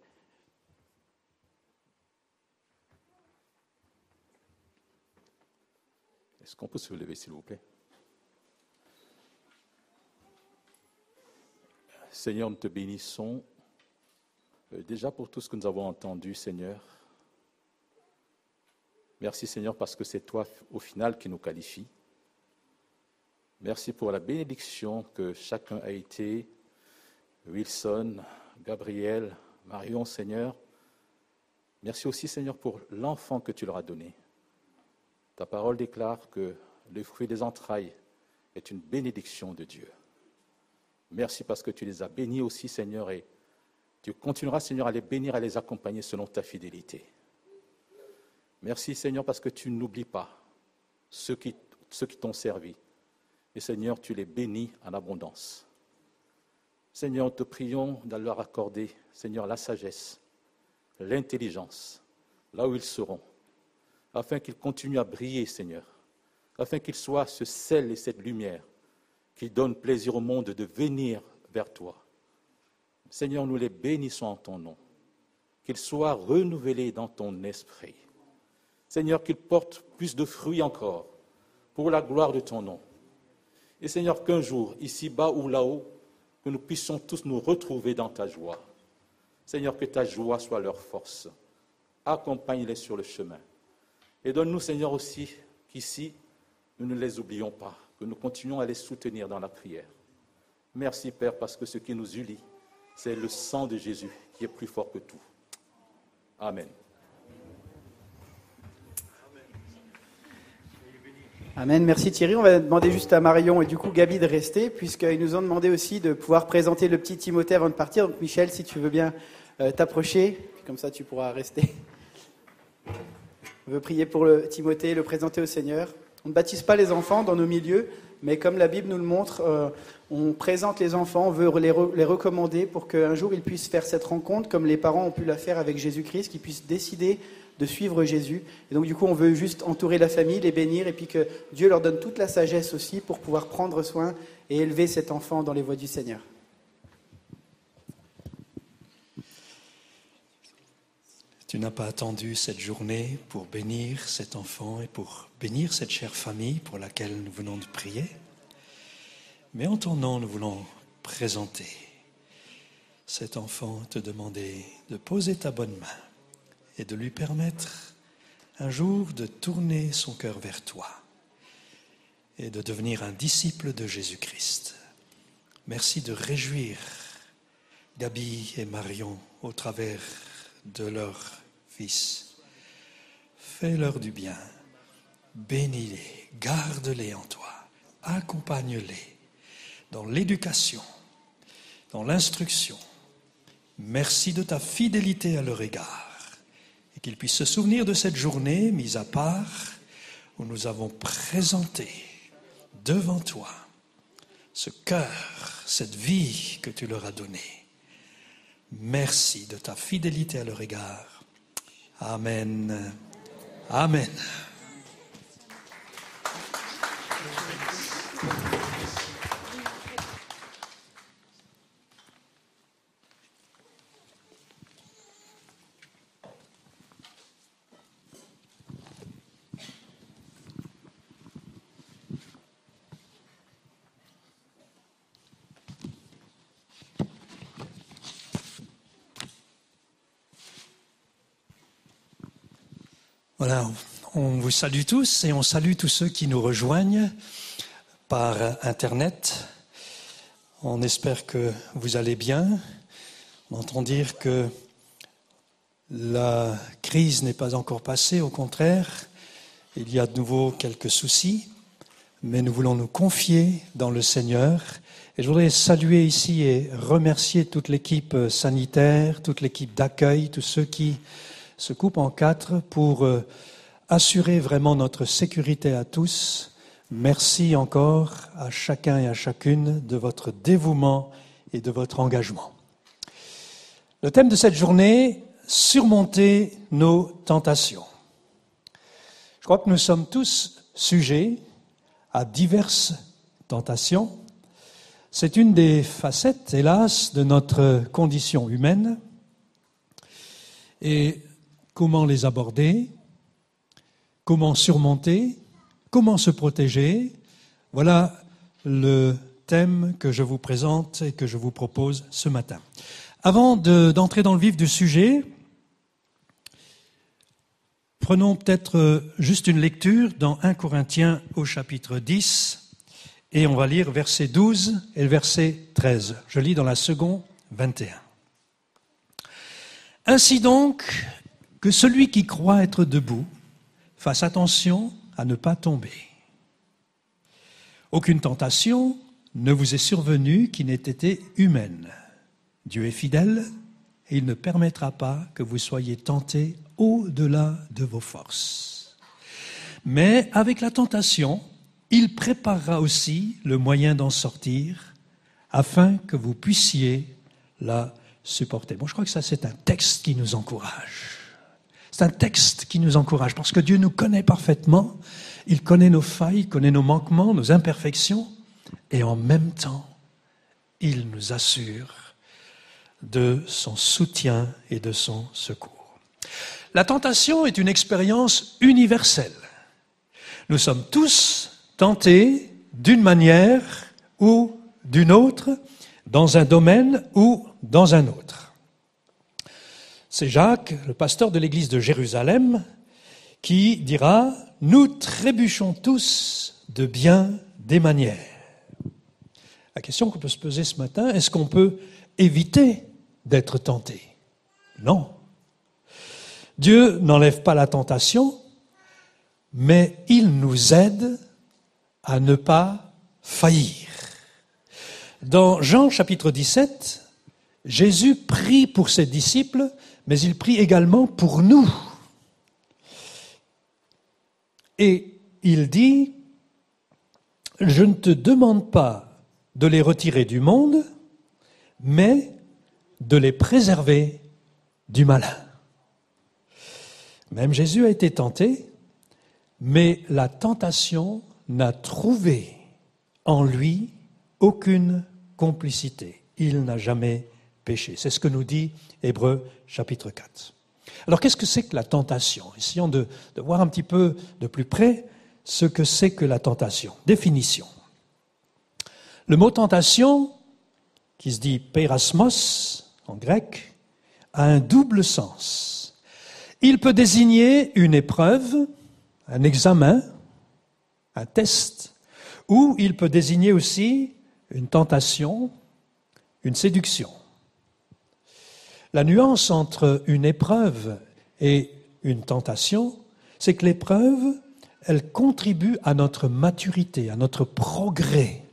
Est-ce qu'on peut se lever, s'il vous plaît? Seigneur, nous te bénissons euh, déjà pour tout ce que nous avons entendu, Seigneur. Merci, Seigneur, parce que c'est toi, au final, qui nous qualifie. Merci pour la bénédiction que chacun a été, Wilson, Gabriel, Marion, Seigneur. Merci aussi, Seigneur, pour l'enfant que tu leur as donné. Ta parole déclare que le fruit des entrailles est une bénédiction de Dieu. Merci parce que tu les as bénis aussi, Seigneur, et tu continueras, Seigneur, à les bénir, à les accompagner selon ta fidélité. Merci, Seigneur, parce que tu n'oublies pas ceux qui, ceux qui t'ont servi. Et Seigneur, tu les bénis en abondance. Seigneur, nous te prions de leur accorder, Seigneur, la sagesse, l'intelligence, là où ils seront, afin qu'ils continuent à briller, Seigneur, afin qu'ils soient ce sel et cette lumière qui donnent plaisir au monde de venir vers toi. Seigneur, nous les bénissons en ton nom, qu'ils soient renouvelés dans ton esprit. Seigneur, qu'ils portent plus de fruits encore, pour la gloire de ton nom. Et Seigneur, qu'un jour, ici-bas ou là-haut, que nous puissions tous nous retrouver dans ta joie. Seigneur, que ta joie soit leur force. Accompagne-les sur le chemin. Et donne-nous, Seigneur, aussi qu'ici, nous ne les oublions pas, que nous continuons à les soutenir dans la prière. Merci, Père, parce que ce qui nous unit, c'est le sang de Jésus qui est plus fort que tout. Amen. Amen, merci Thierry. On va demander juste à Marion et du coup Gabi de rester, puisqu'ils nous ont demandé aussi de pouvoir présenter le petit Timothée avant de partir. Donc Michel, si tu veux bien euh, t'approcher, comme ça tu pourras rester. On veut prier pour le Timothée, le présenter au Seigneur. On ne baptise pas les enfants dans nos milieux, mais comme la Bible nous le montre, euh, on présente les enfants, on veut les, les recommander pour qu'un jour ils puissent faire cette rencontre, comme les parents ont pu la faire avec Jésus-Christ, qu'ils puissent décider de suivre Jésus. Et donc du coup, on veut juste entourer la famille, les bénir, et puis que Dieu leur donne toute la sagesse aussi pour pouvoir prendre soin et élever cet enfant dans les voies du Seigneur. Tu n'as pas attendu cette journée pour bénir cet enfant et pour bénir cette chère famille pour laquelle nous venons de prier. Mais en ton nom, nous voulons présenter cet enfant, te demander de poser ta bonne main et de lui permettre un jour de tourner son cœur vers toi et de devenir un disciple de Jésus-Christ. Merci de réjouir Gabi et Marion au travers de leur fils. Fais-leur du bien, bénis-les, garde-les en toi, accompagne-les dans l'éducation, dans l'instruction. Merci de ta fidélité à leur égard qu'ils puissent se souvenir de cette journée mise à part où nous avons présenté devant toi ce cœur, cette vie que tu leur as donnée. Merci de ta fidélité à leur égard. Amen. Amen. Voilà, on vous salue tous et on salue tous ceux qui nous rejoignent par Internet. On espère que vous allez bien. On entend dire que la crise n'est pas encore passée, au contraire, il y a de nouveau quelques soucis, mais nous voulons nous confier dans le Seigneur. Et je voudrais saluer ici et remercier toute l'équipe sanitaire, toute l'équipe d'accueil, tous ceux qui se coupe en quatre pour euh, assurer vraiment notre sécurité à tous. Merci encore à chacun et à chacune de votre dévouement et de votre engagement. Le thème de cette journée, surmonter nos tentations. Je crois que nous sommes tous sujets à diverses tentations. C'est une des facettes, hélas, de notre condition humaine. Et comment les aborder, comment surmonter, comment se protéger? Voilà le thème que je vous présente et que je vous propose ce matin. Avant d'entrer dans le vif du sujet, prenons peut-être juste une lecture dans 1 Corinthiens au chapitre 10 et on va lire verset 12 et verset 13. Je lis dans la seconde 21. Ainsi donc, que celui qui croit être debout fasse attention à ne pas tomber. Aucune tentation ne vous est survenue qui n'ait été humaine. Dieu est fidèle et il ne permettra pas que vous soyez tentés au-delà de vos forces. Mais avec la tentation, il préparera aussi le moyen d'en sortir afin que vous puissiez la supporter. Je crois que ça, c'est un texte qui nous encourage. C'est un texte qui nous encourage parce que Dieu nous connaît parfaitement, il connaît nos failles, il connaît nos manquements, nos imperfections, et en même temps, il nous assure de son soutien et de son secours. La tentation est une expérience universelle. Nous sommes tous tenté d'une manière ou d'une autre, dans un domaine ou dans un autre. C'est Jacques, le pasteur de l'église de Jérusalem, qui dira Nous trébuchons tous de bien des manières. La question qu'on peut se poser ce matin, est-ce qu'on peut éviter d'être tenté? Non. Dieu n'enlève pas la tentation, mais il nous aide à ne pas faillir. Dans Jean chapitre 17, Jésus prie pour ses disciples, mais il prie également pour nous. Et il dit, je ne te demande pas de les retirer du monde, mais de les préserver du malin. Même Jésus a été tenté, mais la tentation n'a trouvé en lui aucune complicité. Il n'a jamais C'est ce que nous dit Hébreu chapitre 4. Alors qu'est-ce que c'est que la tentation? Essayons de, de, voir un petit peu de plus près ce que c'est que la tentation. Définition. Le mot tentation, qui se dit perasmos en grec, a un double sens. Il peut désigner une épreuve, un examen, un test, ou il peut désigner aussi une tentation, une séduction. La nuance entre une épreuve et une tentation, c'est que l'épreuve, elle contribue à notre maturité, à notre progrès,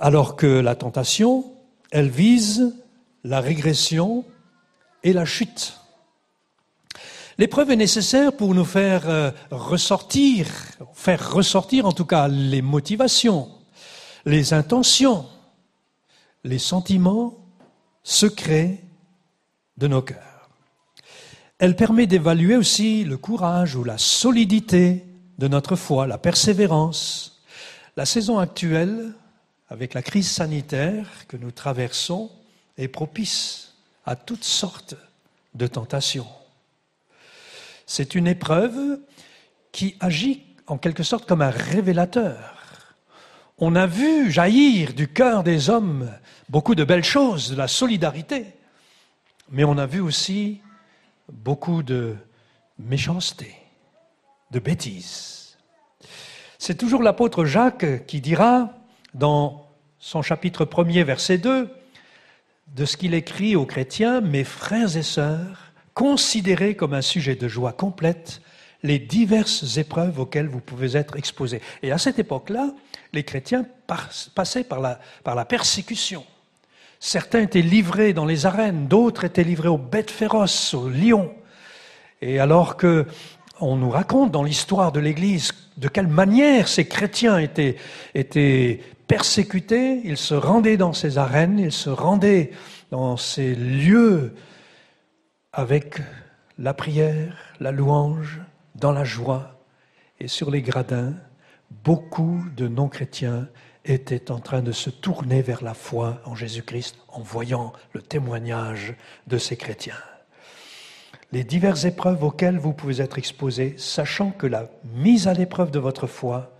alors que la tentation, elle vise la régression et la chute. L'épreuve est nécessaire pour nous faire euh, ressortir, faire ressortir en tout cas les motivations, les intentions, les sentiments secrets de nos cœurs. Elle permet d'évaluer aussi le courage ou la solidité de notre foi, la persévérance. La saison actuelle, avec la crise sanitaire que nous traversons, est propice à toutes sortes de tentations. C'est une épreuve qui agit en quelque sorte comme un révélateur on a vu jaillir du cœur des hommes beaucoup de belles choses, de la solidarité, mais on a vu aussi beaucoup de méchanceté, de bêtises. C'est toujours l'apôtre Jacques qui dira dans son chapitre 1er, verset 2, de ce qu'il écrit aux chrétiens, mes frères et sœurs, considérez comme un sujet de joie complète les diverses épreuves auxquelles vous pouvez être exposés. Et à cette époque-là, les chrétiens passaient par la, persécution. Certains étaient livrés dans les arènes, d'autres étaient livrés aux bêtes féroces, aux lions. Et alors que on nous raconte dans l'histoire de l'Église de quelle manière ces chrétiens étaient persécutés, ils se rendaient dans ces arènes, ils se rendaient dans ces lieux avec la prière, la louange, dans la joie et sur les gradins, beaucoup de non-chrétiens étaient en train de se tourner vers la foi en Jésus-Christ en voyant le témoignage de ces chrétiens. Les diverses épreuves auxquelles vous pouvez être exposés, sachant que la mise à l'épreuve de votre foi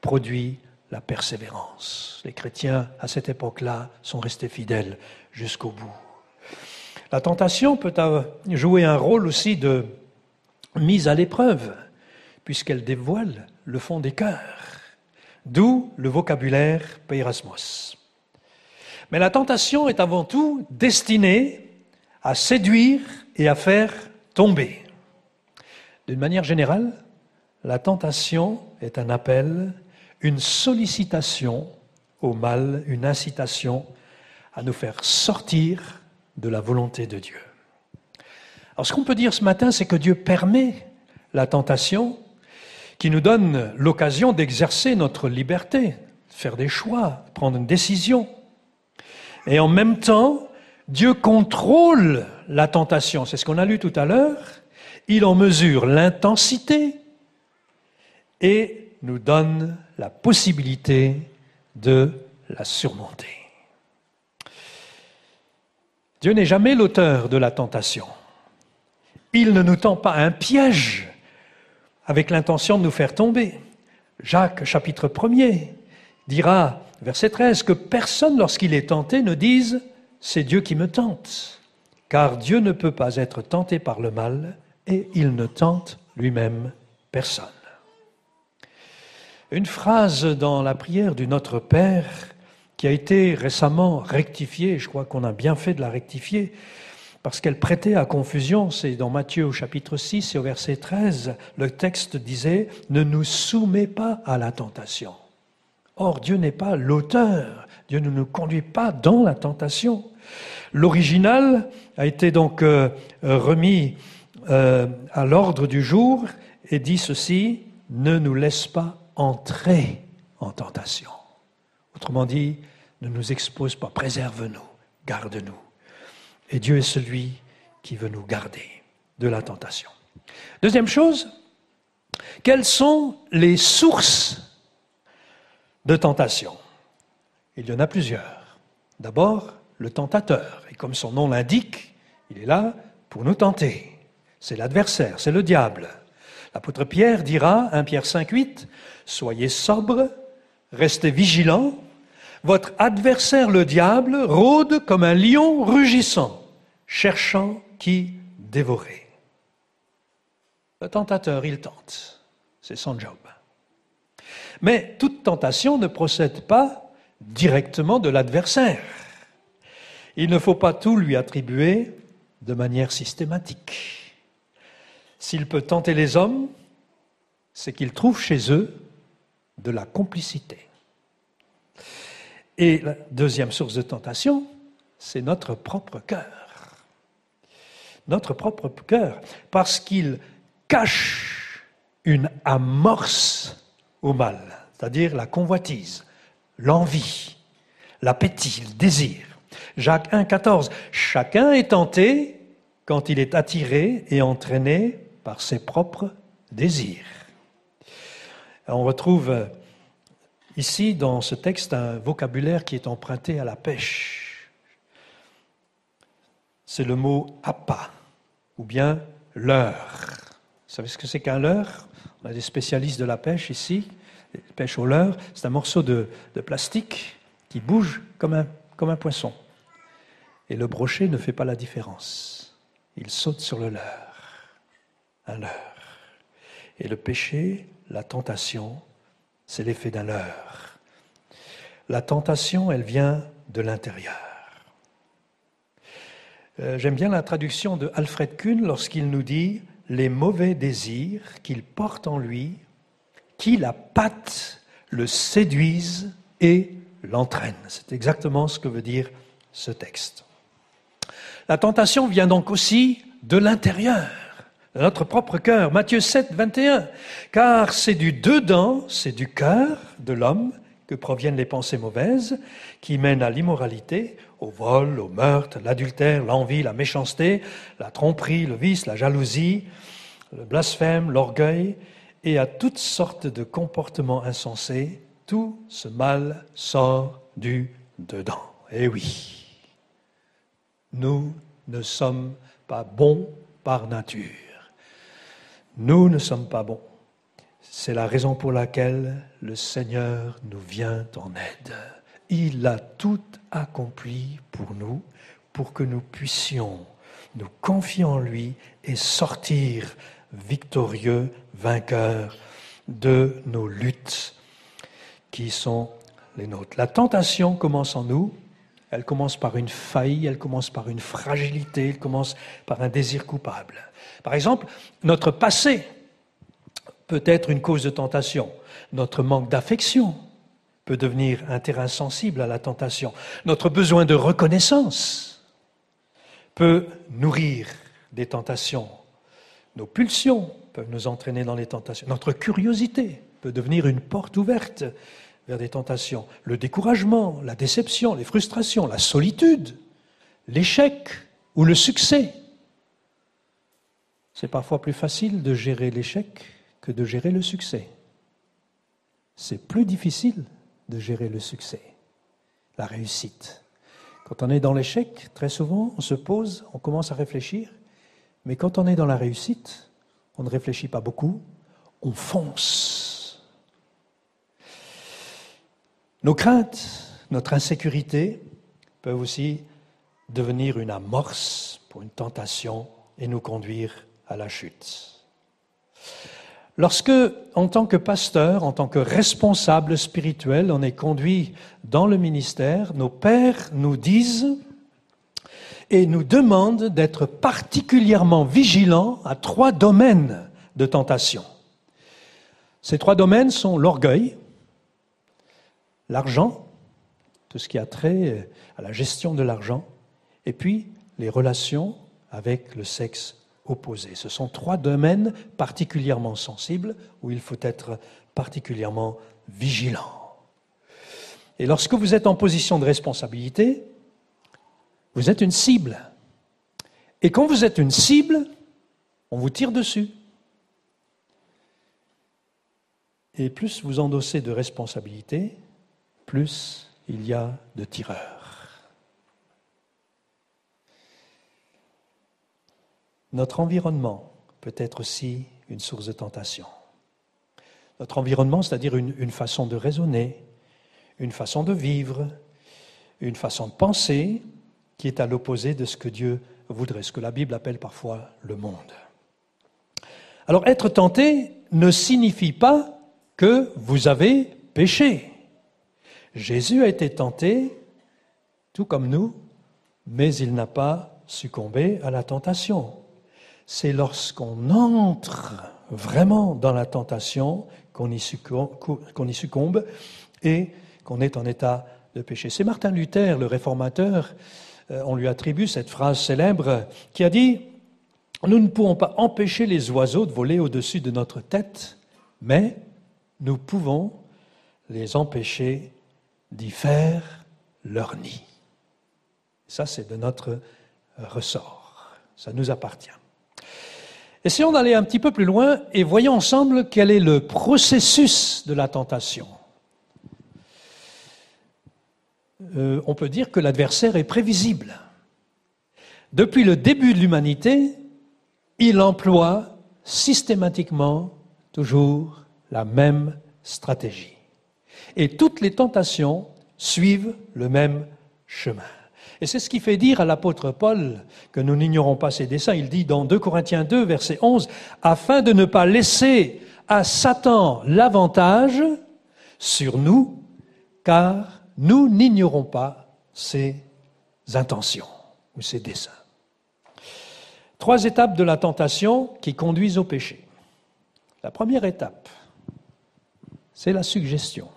produit la persévérance. Les chrétiens, à cette époque-là, sont restés fidèles jusqu'au bout. La tentation peut jouer un rôle aussi de mise à l'épreuve, puisqu'elle dévoile le fond des cœurs, d'où le vocabulaire peirasmos. Mais la tentation est avant tout destinée à séduire et à faire tomber. D'une manière générale, la tentation est un appel, une sollicitation au mal, une incitation à nous faire sortir de la volonté de Dieu. Alors ce qu'on peut dire ce matin, c'est que Dieu permet la tentation qui nous donne l'occasion d'exercer notre liberté, de faire des choix, de prendre une décision. Et en même temps, Dieu contrôle la tentation. C'est ce qu'on a lu tout à l'heure. Il en mesure l'intensité et nous donne la possibilité de la surmonter. Dieu n'est jamais l'auteur de la tentation. Il ne nous tend pas un piège avec l'intention de nous faire tomber. Jacques chapitre 1er dira, verset 13, que personne lorsqu'il est tenté ne dise ⁇ c'est Dieu qui me tente ⁇ car Dieu ne peut pas être tenté par le mal et il ne tente lui-même personne. Une phrase dans la prière du Notre Père qui a été récemment rectifiée, je crois qu'on a bien fait de la rectifier, parce qu'elle prêtait à confusion, c'est dans Matthieu au chapitre 6 et au verset 13, le texte disait ⁇ Ne nous soumets pas à la tentation ⁇ Or, Dieu n'est pas l'auteur, Dieu ne nous conduit pas dans la tentation. L'original a été donc euh, remis euh, à l'ordre du jour et dit ceci, ne nous laisse pas entrer en tentation. Autrement dit, ne nous expose pas, préserve-nous, garde-nous. Et Dieu est celui qui veut nous garder de la tentation. Deuxième chose, quelles sont les sources de tentation? Il y en a plusieurs. D'abord, le tentateur. Et comme son nom l'indique, il est là pour nous tenter. C'est l'adversaire, c'est le diable. L'apôtre Pierre dira, 1 Pierre 5, 8, Soyez sobre, restez vigilants. Votre adversaire, le diable, rôde comme un lion rugissant, cherchant qui dévorer. Le tentateur, il tente. C'est son job. Mais toute tentation ne procède pas directement de l'adversaire. Il ne faut pas tout lui attribuer de manière systématique. S'il peut tenter les hommes, c'est qu'il trouve chez eux de la complicité. Et la deuxième source de tentation, c'est notre propre cœur. Notre propre cœur, parce qu'il cache une amorce au mal, c'est-à-dire la convoitise, l'envie, l'appétit, le désir. Jacques 1, 14. Chacun est tenté quand il est attiré et entraîné par ses propres désirs. On retrouve ici dans ce texte un vocabulaire qui est emprunté à la pêche. C'est le mot appât ou bien leurre. Vous savez ce que c'est qu'un leurre? On a des spécialistes de la pêche ici, pêche au leurre. C'est un morceau de, plastique qui bouge comme un poisson. Et le brochet ne fait pas la différence. Il saute sur le leurre, un leurre. Et le péché, la tentation, c'est l'effet d'un leurre. La tentation, elle vient de l'intérieur. Euh, J'aime bien la traduction de Alfred Kuhn lorsqu'il nous dit les mauvais désirs qu'il porte en lui, qui la patte, le séduisent et l'entraînent. C'est exactement ce que veut dire ce texte. La tentation vient donc aussi de l'intérieur, de notre propre cœur. Matthieu 7, 21. Car c'est du dedans, c'est du cœur de l'homme que proviennent les pensées mauvaises qui mènent à l'immoralité, au vol, au meurtre, l'adultère, l'envie, la méchanceté, la tromperie, le vice, la jalousie, le blasphème, l'orgueil et à toutes sortes de comportements insensés. Tout ce mal sort du dedans. Eh oui. Nous ne sommes pas bons par nature. Nous ne sommes pas bons. C'est la raison pour laquelle le Seigneur nous vient en aide. Il a tout accompli pour nous, pour que nous puissions nous confier en lui et sortir victorieux, vainqueurs de nos luttes qui sont les nôtres. La tentation commence en nous, elle commence par une faille, elle commence par une fragilité, elle commence par un désir coupable. Par exemple, notre passé peut être une cause de tentation. Notre manque d'affection peut devenir un terrain sensible à la tentation. Notre besoin de reconnaissance peut nourrir des tentations. Nos pulsions peuvent nous entraîner dans les tentations. Notre curiosité peut devenir une porte ouverte vers des tentations. Le découragement, la déception, les frustrations, la solitude, l'échec ou le succès. C'est parfois plus facile de gérer l'échec que de gérer le succès. C'est plus difficile de gérer le succès, la réussite. Quand on est dans l'échec, très souvent, on se pose, on commence à réfléchir, mais quand on est dans la réussite, on ne réfléchit pas beaucoup, on fonce Nos craintes, notre insécurité peuvent aussi devenir une amorce pour une tentation et nous conduire à la chute. Lorsque, en tant que pasteur, en tant que responsable spirituel, on est conduit dans le ministère, nos pères nous disent et nous demandent d'être particulièrement vigilants à trois domaines de tentation. Ces trois domaines sont l'orgueil, l'argent, tout ce qui a trait à la gestion de l'argent, et puis les relations avec le sexe Ce sont trois domaines particulièrement sensibles où il faut être particulièrement vigilant. Et lorsque vous êtes en position de responsabilité, vous êtes une cible. Et quand vous êtes une cible, on vous tire dessus. Et plus vous endossez de responsabilités, plus il y a de tireurs. Notre environnement peut être aussi une source de tentation. Notre environnement, c'est-à-dire une, façon de raisonner, une façon de vivre, une façon de penser qui est à l'opposé de ce que Dieu voudrait, ce que la Bible appelle parfois le monde. Alors être tenté ne signifie pas que vous avez péché. Jésus a été tenté, tout comme nous, mais il n'a pas succombé à la tentation c'est lorsqu'on entre vraiment dans la tentation qu'on y, succombe, et qu'on est en état de péché. C'est Martin Luther, le réformateur, euh, on lui attribue cette phrase célèbre qui a dit Nous ne pouvons pas empêcher les oiseaux de voler au-dessus de notre tête, mais nous pouvons les empêcher d'y faire leur nid. Ça, c'est de notre ressort. Ça nous appartient. Essayons d'aller un petit peu plus loin et voyons ensemble quel est le processus de la tentation. Euh, on peut dire que l'adversaire est prévisible. Depuis le début de l'humanité, il emploie systématiquement toujours la même stratégie. Et toutes les tentations suivent le même chemin. Et c'est ce qui fait dire à l'apôtre Paul que nous n'ignorons pas ses desseins. Il dit dans 2 Corinthiens 2, verset 11, afin de ne pas laisser à Satan l'avantage sur nous, car nous n'ignorons pas ses intentions ou ses desseins. Trois étapes de la tentation qui conduisent au péché. La première étape, c'est la suggestion,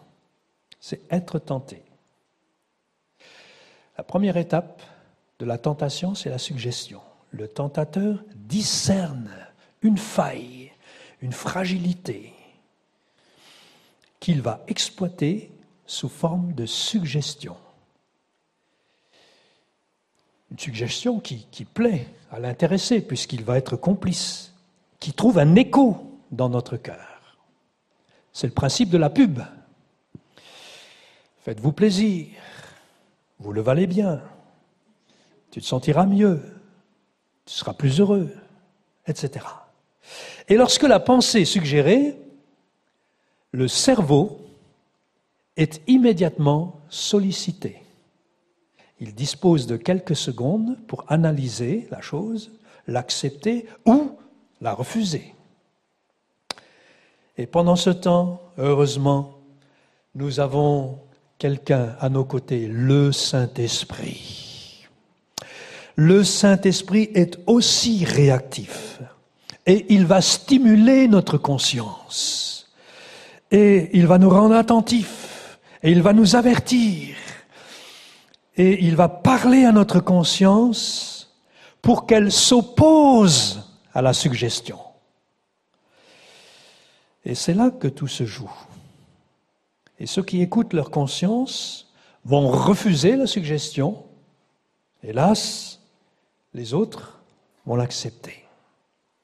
c'est être tenté. La première étape de la tentation, c'est la suggestion. Le tentateur discerne une faille, une fragilité qu'il va exploiter sous forme de suggestion. Une suggestion qui, plaît à l'intéressé puisqu'il va être complice, qui trouve un écho dans notre cœur. C'est le principe de la pub. Faites-vous plaisir, vous le valez bien, tu te sentiras mieux, tu seras plus heureux, etc. Et lorsque la pensée est suggérée, le cerveau est immédiatement sollicité. Il dispose de quelques secondes pour analyser la chose, l'accepter ou la refuser. Et pendant ce temps, heureusement, nous avons quelqu'un à nos côtés, le Saint-Esprit. Le Saint-Esprit est aussi réactif et il va stimuler notre conscience et il va nous rendre attentifs et il va nous avertir et il va parler à notre conscience pour qu'elle s'oppose à la suggestion. Et c'est là que tout se joue. Et ceux qui écoutent leur conscience vont refuser la suggestion. Hélas, les autres vont l'accepter.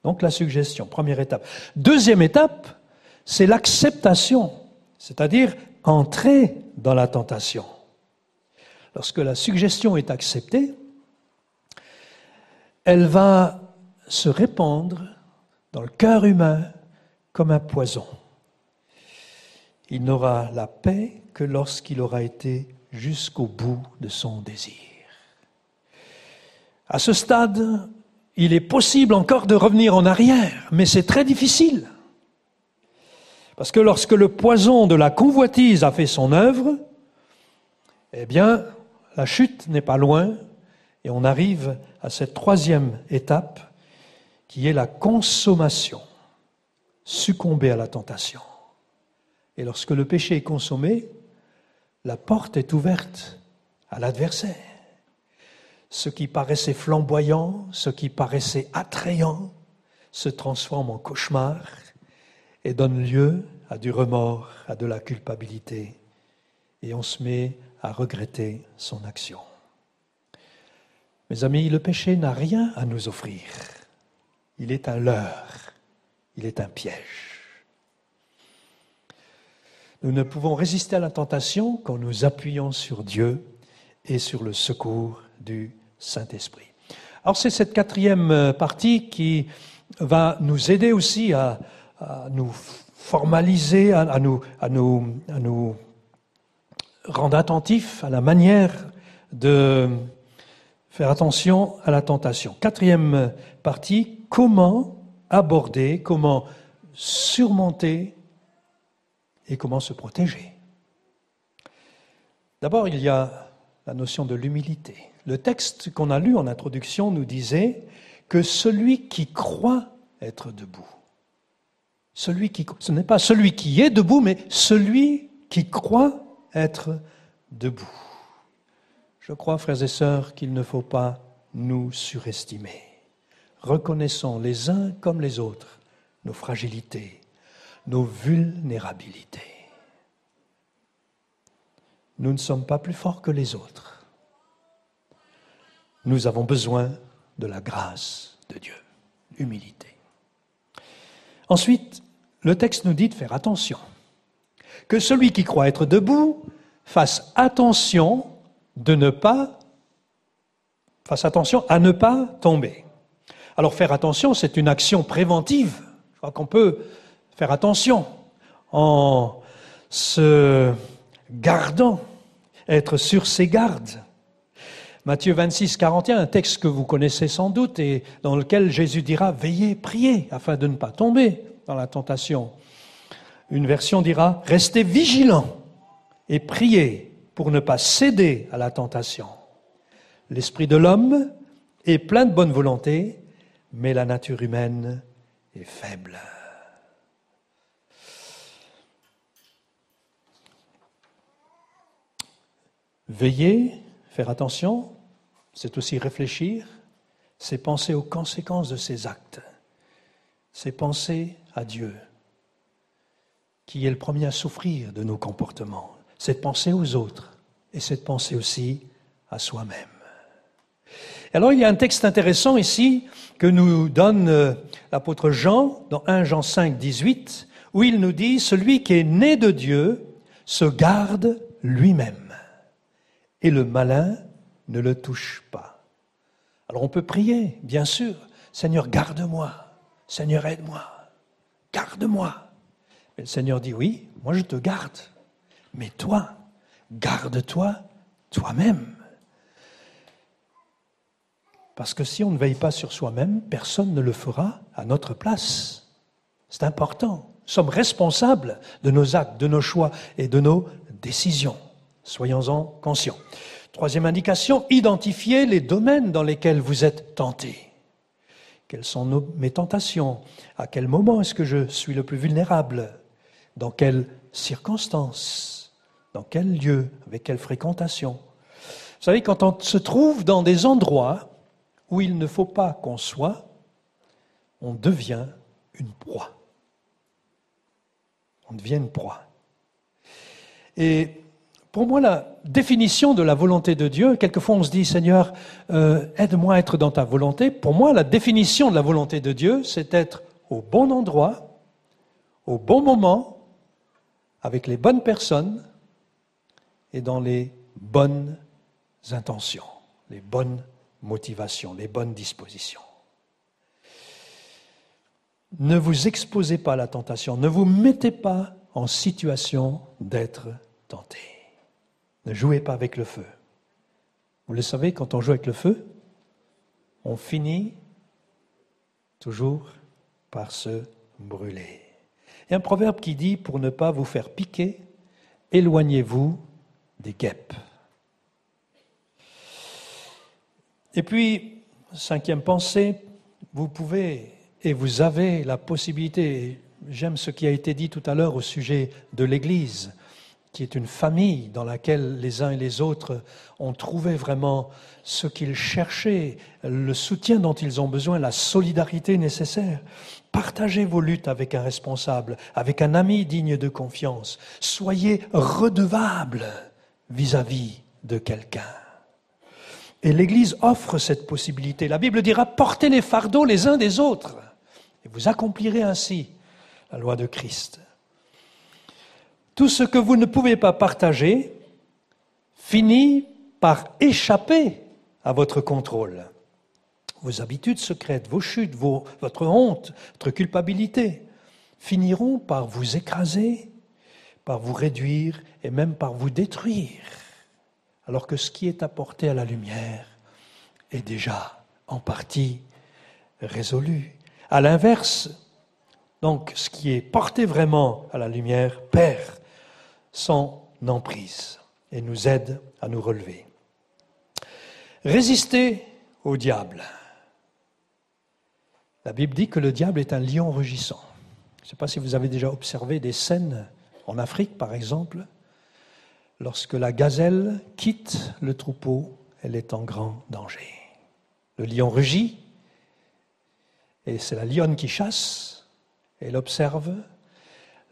Donc la suggestion, première étape. Deuxième étape, c'est l'acceptation, c'est-à-dire entrer dans la tentation. Lorsque la suggestion est acceptée, elle va se répandre dans le cœur humain comme un poison Il n'aura la paix que lorsqu'il aura été jusqu'au bout de son désir. À ce stade, il est possible encore de revenir en arrière, mais c'est très difficile. Parce que lorsque le poison de la convoitise a fait son œuvre, eh bien, la chute n'est pas loin et on arrive à cette troisième étape qui est la consommation, succomber à la tentation. Et lorsque le péché est consommé, la porte est ouverte à l'adversaire. Ce qui paraissait flamboyant, ce qui paraissait attrayant, se transforme en cauchemar et donne lieu à du remords, à de la culpabilité. Et on se met à regretter son action. Mes amis, le péché n'a rien à nous offrir. Il est un leurre, il est un piège. Nous ne pouvons résister à la tentation qu'en nous appuyant sur Dieu et sur le secours du Saint-Esprit. Alors c'est cette quatrième partie qui va nous aider aussi à, à nous formaliser, à, nous, à, nous, à nous rendre attentifs à la manière de faire attention à la tentation. Quatrième partie, comment aborder, comment surmonter et comment se protéger. D'abord, il y a la notion de l'humilité. Le texte qu'on a lu en introduction nous disait que celui qui croit être debout, celui qui, ce n'est pas celui qui est debout, mais celui qui croit être debout. Je crois, frères et sœurs, qu'il ne faut pas nous surestimer. Reconnaissons les uns comme les autres nos fragilités, nos vulnérabilités. Nous ne sommes pas plus forts que les autres. Nous avons besoin de la grâce de Dieu. Humilité. Ensuite, le texte nous dit de faire attention. Que celui qui croit être debout fasse attention de ne pas fasse attention à ne pas tomber. Alors faire attention, c'est une action préventive. Je crois qu'on peut faire attention en se gardant, être sur ses gardes. Matthieu 26, 41, un texte que vous connaissez sans doute et dans lequel Jésus dira Veillez, priez afin de ne pas tomber dans la tentation. Une version dira Restez vigilants et priez pour ne pas céder à la tentation. L'esprit de l'homme est plein de bonne volonté, mais la nature humaine est faible. Veiller, faire attention, c'est aussi réfléchir, c'est penser aux conséquences de ses actes, c'est penser à Dieu, qui est le premier à souffrir de nos comportements, c'est penser aux autres et c'est penser aussi à soi-même. Alors il y a un texte intéressant ici que nous donne euh, l'apôtre Jean dans 1 Jean 5, 18, où il nous dit, celui qui est né de Dieu se garde lui-même et le malin ne le touche pas. Alors on peut prier, bien sûr, Seigneur, garde-moi, Seigneur, aide-moi, garde-moi. Et le Seigneur dit, oui, moi je te garde, mais toi, garde-toi toi-même. Parce que si on ne veille pas sur soi-même, personne ne le fera à notre place. C'est important. Nous sommes responsables de nos actes, de nos choix et de nos décisions. Soyons-en conscients. Troisième indication, identifiez les domaines dans lesquels vous êtes tentés. Quelles sont mes tentations? À quel moment est-ce que je suis le plus vulnérable? Dans quelles circonstances? Dans quel lieu? Avec quelle fréquentation? Vous savez, quand on se trouve dans des endroits où il ne faut pas qu'on soit, on devient une proie. On devient une proie. Et pour moi, la définition de la volonté de Dieu, quelquefois on se dit, Seigneur, euh, aide-moi à être dans ta volonté. Pour moi, la définition de la volonté de Dieu, c'est être au bon endroit, au bon moment, avec les bonnes personnes et dans les bonnes intentions, les bonnes motivations, les bonnes dispositions. Ne vous exposez pas à la tentation, ne vous mettez pas en situation d'être tenté. Ne jouez pas avec le feu. Vous le savez, quand on joue avec le feu, on finit toujours par se brûler. Il y a un proverbe qui dit, pour ne pas vous faire piquer, éloignez-vous des guêpes. Et puis, cinquième pensée, vous pouvez et vous avez la possibilité, j'aime ce qui a été dit tout à l'heure au sujet de l'Église, qui est une famille dans laquelle les uns et les autres ont trouvé vraiment ce qu'ils cherchaient, le soutien dont ils ont besoin, la solidarité nécessaire. Partagez vos luttes avec un responsable, avec un ami digne de confiance. Soyez redevable vis-à-vis de quelqu'un. Et l'Église offre cette possibilité. La Bible dira, portez les fardeaux les uns des autres, et vous accomplirez ainsi la loi de Christ. Tout ce que vous ne pouvez pas partager finit par échapper à votre contrôle. Vos habitudes secrètes, vos chutes, votre honte, votre culpabilité finiront par vous écraser, par vous réduire et même par vous détruire, alors que ce qui est apporté à la lumière est déjà en partie résolu. À l'inverse, donc, ce qui est porté vraiment à la lumière perd son emprise et nous aide à nous relever. Résister au diable. La Bible dit que le diable est un lion rugissant. Je ne sais pas si vous avez déjà observé des scènes en Afrique, par exemple. Lorsque la gazelle quitte le troupeau, elle est en grand danger. Le lion rugit, et c'est la lionne qui chasse, elle observe.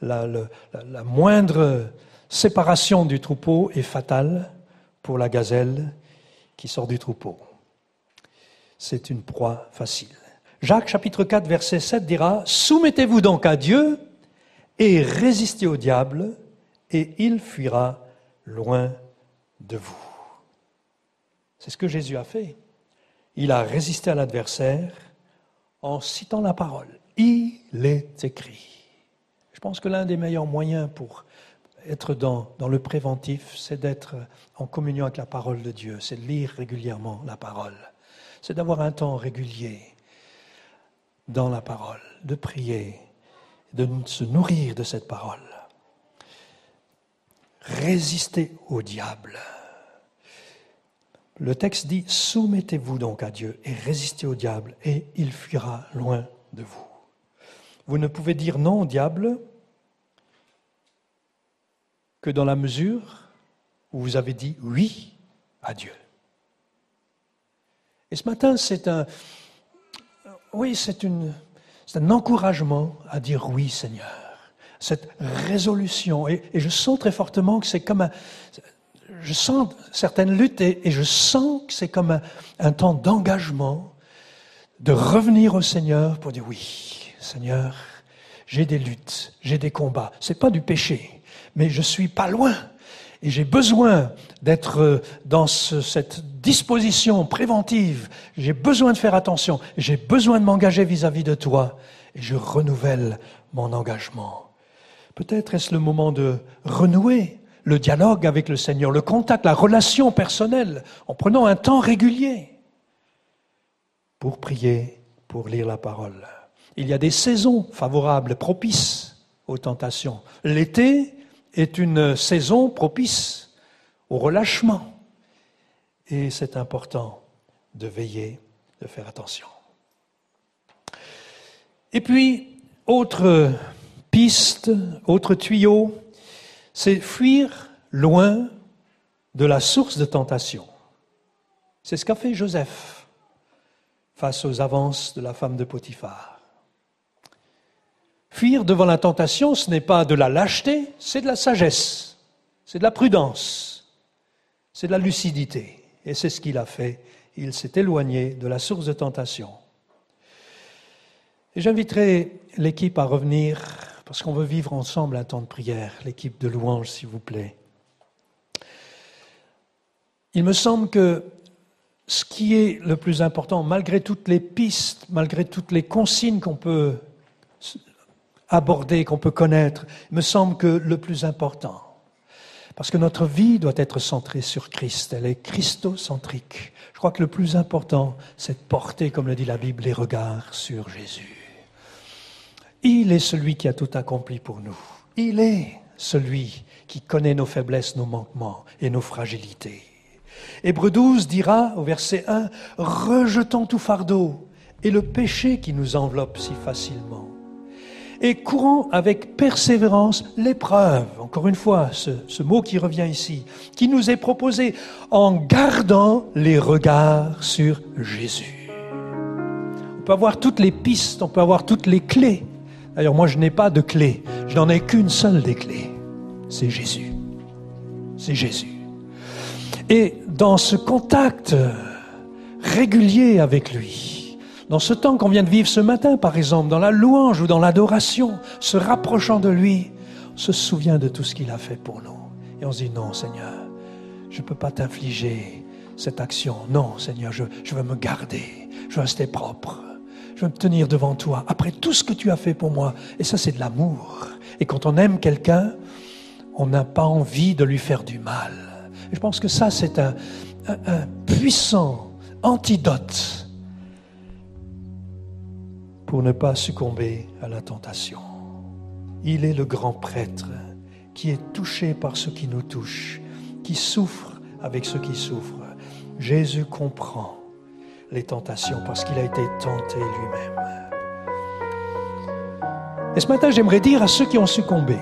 La, la moindre séparation du troupeau est fatale pour la gazelle qui sort du troupeau. C'est une proie facile. Jacques chapitre 4 verset 7 dira, Soumettez-vous donc à Dieu et résistez au diable, et il fuira loin de vous. C'est ce que Jésus a fait. Il a résisté à l'adversaire en citant la parole. Il est écrit. Je pense que l'un des meilleurs moyens pour être dans, dans le préventif, c'est d'être en communion avec la parole de Dieu, c'est de lire régulièrement la parole, c'est d'avoir un temps régulier dans la parole, de prier, de se nourrir de cette parole. Résister au diable. Le texte dit, soumettez-vous donc à Dieu et résistez au diable, et il fuira loin de vous. Vous ne pouvez dire non au diable que dans la mesure où vous avez dit oui à Dieu. Et ce matin, c'est un, oui, c'est un encouragement à dire oui, Seigneur. Cette résolution. Et, je sens très fortement que c'est comme un, je sens certaines luttes et, je sens que c'est comme un, un temps d'engagement, de revenir au Seigneur pour dire oui, Seigneur, j'ai des luttes, j'ai des combats. C'est pas du péché mais je suis pas loin. Et j'ai besoin d'être euh, dans cette disposition préventive. J'ai besoin de faire attention. J'ai besoin de m'engager vis-à-vis de toi. Et je renouvelle mon engagement. Peut-être est-ce le moment de renouer le dialogue avec le Seigneur, le contact, la relation personnelle, en prenant un temps régulier pour prier, pour lire la parole. Il y a des saisons favorables, propices aux tentations. L'été, est une saison propice au relâchement. Et c'est important de veiller, de faire attention. Et puis, autre piste, autre tuyau, c'est fuir loin de la source de tentation. C'est ce qu'a fait Joseph face aux avances de la femme de Potiphar. Fuir devant la tentation, ce n'est pas de la lâcheté, c'est de la sagesse, c'est de la prudence, c'est de la lucidité. Et c'est ce qu'il a fait. Il s'est éloigné de la source de tentation. Et j'inviterai l'équipe à revenir, parce qu'on veut vivre ensemble un temps de prière, l'équipe de louange, s'il vous plaît. Il me semble que ce qui est le plus important, malgré toutes les pistes, malgré toutes les consignes qu'on peut aborder, qu'on peut connaître, me semble que le plus important, parce que notre vie doit être centrée sur Christ, elle est christocentrique. Je crois que le plus important, c'est de porter, comme le dit la Bible, les regards sur Jésus. Il est celui qui a tout accompli pour nous. Il est celui qui connaît nos faiblesses, nos manquements et nos fragilités. Hébreu 12 dira au verset 1, rejetons tout fardeau et le péché qui nous enveloppe si facilement. Et courons avec persévérance l'épreuve, encore une fois, ce, ce mot qui revient ici, qui nous est proposé en gardant les regards sur Jésus. On peut avoir toutes les pistes, on peut avoir toutes les clés. D'ailleurs, moi, je n'ai pas de clé. Je n'en ai qu'une seule des clés. C'est Jésus. C'est Jésus. Et dans ce contact régulier avec lui, dans ce temps qu'on vient de vivre ce matin, par exemple, dans la louange ou dans l'adoration, se rapprochant de lui, on se souvient de tout ce qu'il a fait pour nous. Et on se dit, non, Seigneur, je ne peux pas t'infliger cette action. Non, Seigneur, je, veux me garder. Je veux rester propre. Je veux me tenir devant toi après tout ce que tu as fait pour moi. Et ça, c'est de l'amour. Et quand on aime quelqu'un, on n'a pas envie de lui faire du mal. Et je pense que ça, c'est un puissant antidote pour ne pas succomber à la tentation. Il est le grand prêtre qui est touché par ce qui nous touche, qui souffre avec ceux qui souffrent. Jésus comprend les tentations parce qu'il a été tenté lui-même. Et ce matin, j'aimerais dire à ceux qui ont succombé,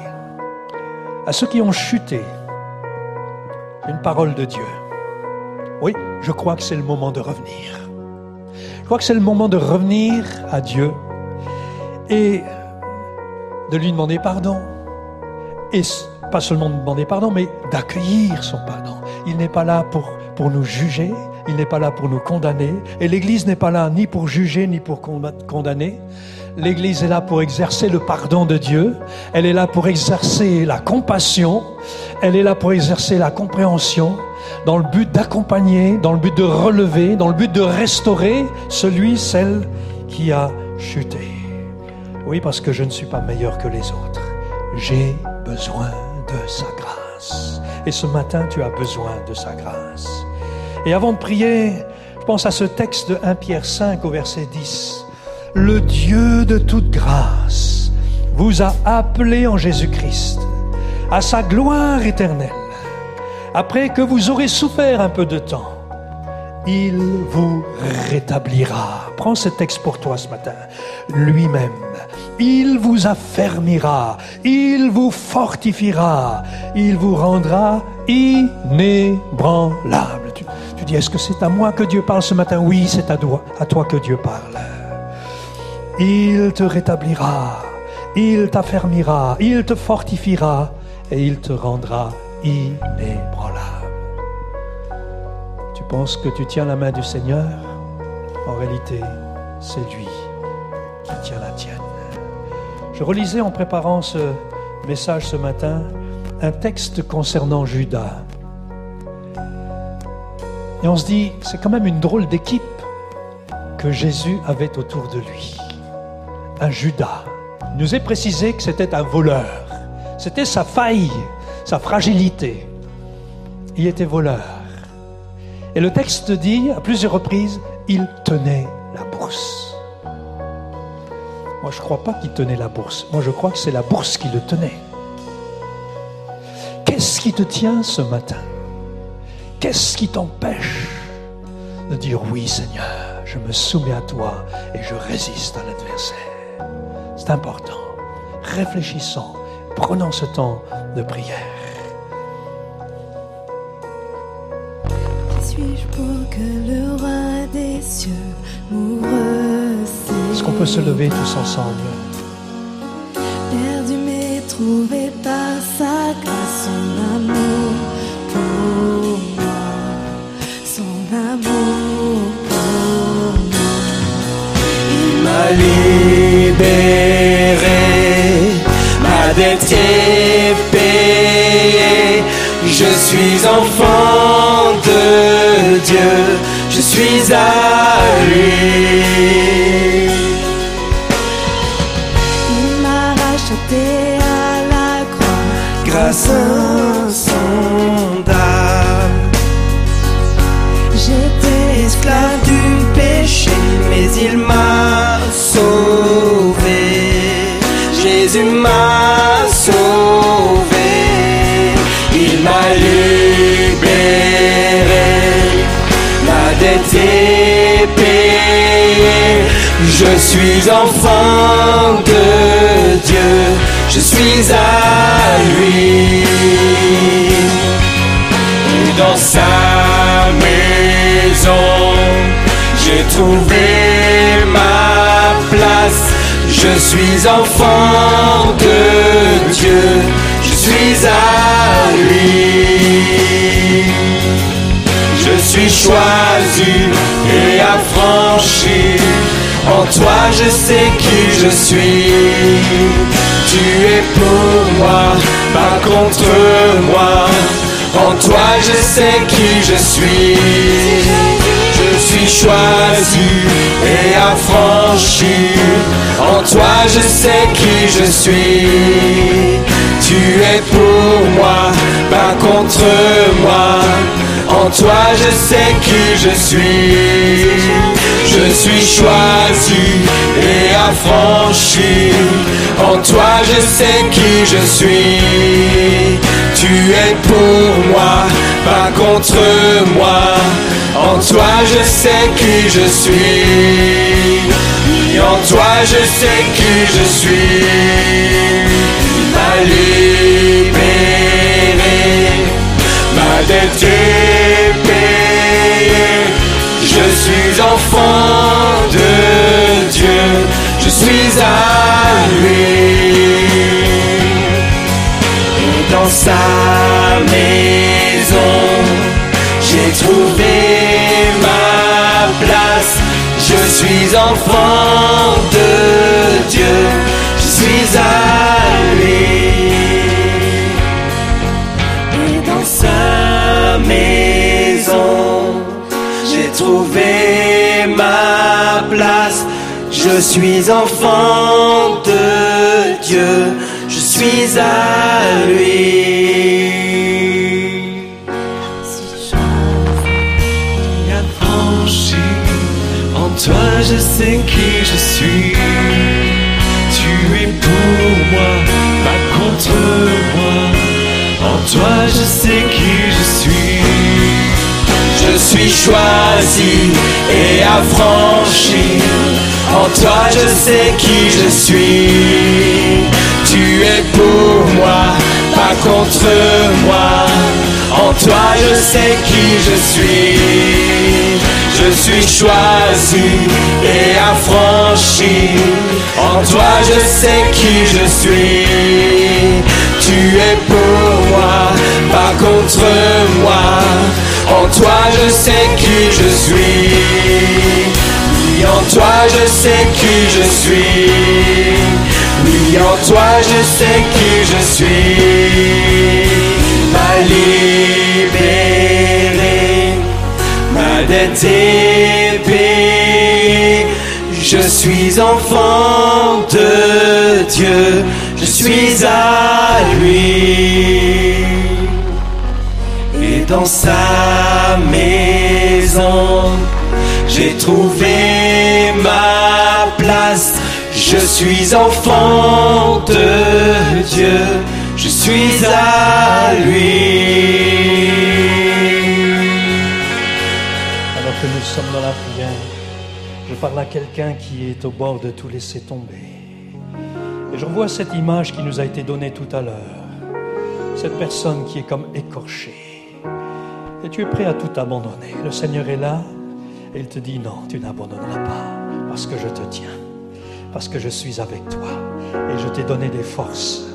à ceux qui ont chuté, une parole de Dieu. Oui, je crois que c'est le moment de revenir. Je crois que c'est le moment de revenir à Dieu et de lui demander pardon. Et pas seulement de demander pardon, mais d'accueillir son pardon. Il n'est pas là pour, pour nous juger, il n'est pas là pour nous condamner, et l'Église n'est pas là ni pour juger ni pour condamner. L'Église est là pour exercer le pardon de Dieu, elle est là pour exercer la compassion, elle est là pour exercer la compréhension, dans le but d'accompagner, dans le but de relever, dans le but de restaurer celui, celle qui a chuté. Oui, parce que je ne suis pas meilleur que les autres. J'ai besoin de sa grâce. Et ce matin, tu as besoin de sa grâce. Et avant de prier, je pense à ce texte de 1 Pierre 5 au verset 10. Le Dieu de toute grâce vous a appelé en Jésus-Christ à sa gloire éternelle. Après que vous aurez souffert un peu de temps, il vous rétablira. Prends ce texte pour toi ce matin. Lui-même, il vous affermira, il vous fortifiera, il vous rendra inébranlable. Tu, tu dis, est-ce que c'est à moi que Dieu parle ce matin? Oui, c'est à toi, à toi que Dieu parle. Il te rétablira, il t'affermira, il te fortifiera et il te rendra inébranlable. Tu penses que tu tiens la main du Seigneur? En réalité, c'est lui qui tient la tienne. Je relisais en préparant ce message ce matin un texte concernant Judas. Et on se dit, c'est quand même une drôle d'équipe que Jésus avait autour de lui. Un Judas. Il nous est précisé que c'était un voleur. C'était sa faille, sa fragilité. Il était voleur. Et le texte dit à plusieurs reprises, il tenait la bourse. Moi, je ne crois pas qu'il tenait la bourse. Moi, je crois que c'est la bourse qui le tenait. Qu'est-ce qui te tient ce matin? Qu'est-ce qui t'empêche de dire oui, Seigneur, je me soumets à toi et je résiste à l'adversaire? C'est important. Réfléchissons, prenons ce temps de prière. Suis-je pour que le roi des cieux m'ouvre Est-ce qu'on peut se lever tous ensemble? Perdu mais trouvé par sa grâce, son amour pour moi, son amour pour moi. Il m'a je suis à lui. Suis enfant de Dieu. Je suis à lui. Dans sa maison, j'ai trouvé ma place. Je suis enfant de Dieu, je suis à lui. Je suis choisi et affranchi. En toi, je sais qui je suis. Tu es pour moi, pas contre moi. En toi, je sais qui je suis. Je suis choisi et affranchi. En toi, je sais qui je suis. Tu es pour moi, pas contre moi. En toi, je sais qui je suis. Je suis choisi et affranchi. En toi, je sais qui je suis. Tu es pour moi, pas contre moi. En toi, je sais qui je suis. Et en toi, je sais qui je suis. M'a libéré. Ma dette Dieu. Je suis à lui. Et dans sa maison, j'ai trouvé ma place. Je suis enfant de Dieu. Je suis à lui. Et dans sa maison, j'ai trouvé ma place. Je suis enfant de Dieu, je suis à lui. Et affranchi, en toi je sais qui je suis. Tu es pour moi, pas contre moi. En toi je sais qui je suis. Suis choisi et affranchi. En toi je sais qui je suis. Tu es pour moi, pas contre moi. En toi je sais qui je suis. Je suis choisi et affranchi. En toi je sais qui je suis. Tu es pour moi, pas contre moi. En toi je sais qui je suis. Oui, en toi je sais qui je suis. Oui, en toi je sais qui je suis. M'a libéré, ma dette. Je suis enfant de Dieu, je suis à lui. Dans sa maison, j'ai trouvé ma place. Je suis enfant de Dieu, je suis à lui. Alors que nous sommes dans la prière, je parle à quelqu'un qui est au bord de tout laisser tomber. Et je revois cette image qui nous a été donnée tout à l'heure. Cette personne qui est comme écorchée. Et tu es prêt à tout abandonner. Le Seigneur est là et il te dit non, tu n'abandonneras pas parce que je te tiens. Parce que je suis avec toi et je t'ai donné des forces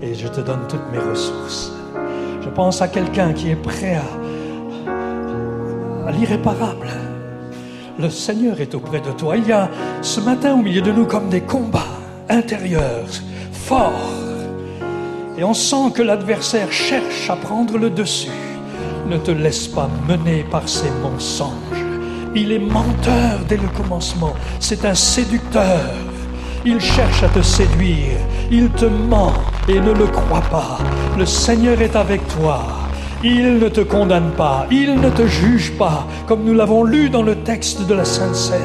et je te donne toutes mes ressources. Je pense à quelqu'un qui est prêt à, à l'irréparable. Le Seigneur est auprès de toi. Il y a ce matin au milieu de nous comme des combats intérieurs forts. Et on sent que l'adversaire cherche à prendre le dessus. Ne te laisse pas mener par ses mensonges. Il est menteur dès le commencement. C'est un séducteur. Il cherche à te séduire. Il te ment et ne le croit pas. Le Seigneur est avec toi. Il ne te condamne pas. Il ne te juge pas, comme nous l'avons lu dans le texte de la Sainte Seine.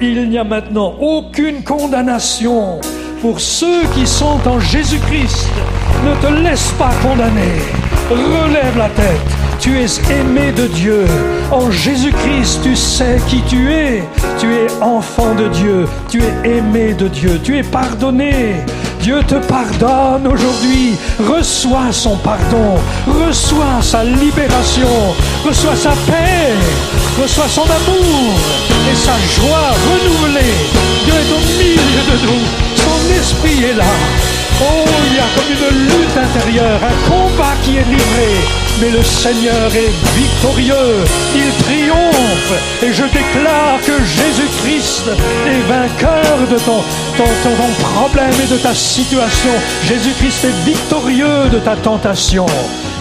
Il n'y a maintenant aucune condamnation pour ceux qui sont en Jésus-Christ. Ne te laisse pas condamner. Relève la tête. Tu es aimé de Dieu. En Jésus-Christ, tu sais qui tu es. Tu es enfant de Dieu. Tu es aimé de Dieu. Tu es pardonné. Dieu te pardonne aujourd'hui. Reçois son pardon. Reçois sa libération. Reçois sa paix. Reçois son amour et sa joie renouvelée. Dieu est au milieu de nous. Son esprit est là. Oh, il y a comme une lutte intérieure, un combat qui est livré. Mais le Seigneur est victorieux, il triomphe. Et je déclare que Jésus-Christ est vainqueur de ton, problème et de ta situation. Jésus-Christ est victorieux de ta tentation.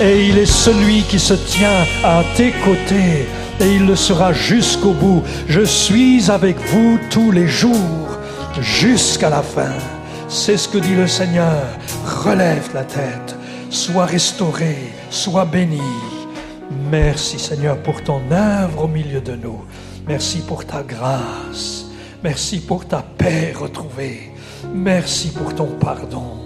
Et il est celui qui se tient à tes côtés. Et il le sera jusqu'au bout. Je suis avec vous tous les jours, jusqu'à la fin. C'est ce que dit le Seigneur. Relève la tête, sois restauré, sois béni. Merci Seigneur pour ton œuvre au milieu de nous. Merci pour ta grâce. Merci pour ta paix retrouvée. Merci pour ton pardon.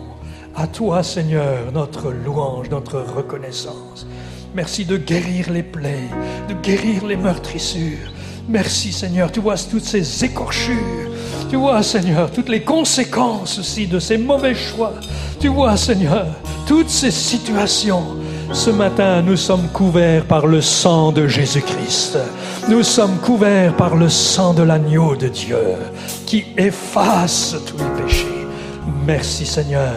À toi Seigneur, notre louange, notre reconnaissance. Merci de guérir les plaies, de guérir les meurtrissures. Merci Seigneur, tu vois toutes ces écorchures. Tu vois Seigneur, toutes les conséquences aussi de ces mauvais choix. Tu vois Seigneur, toutes ces situations. Ce matin, nous sommes couverts par le sang de Jésus-Christ. Nous sommes couverts par le sang de l'agneau de Dieu qui efface tous les péchés. Merci Seigneur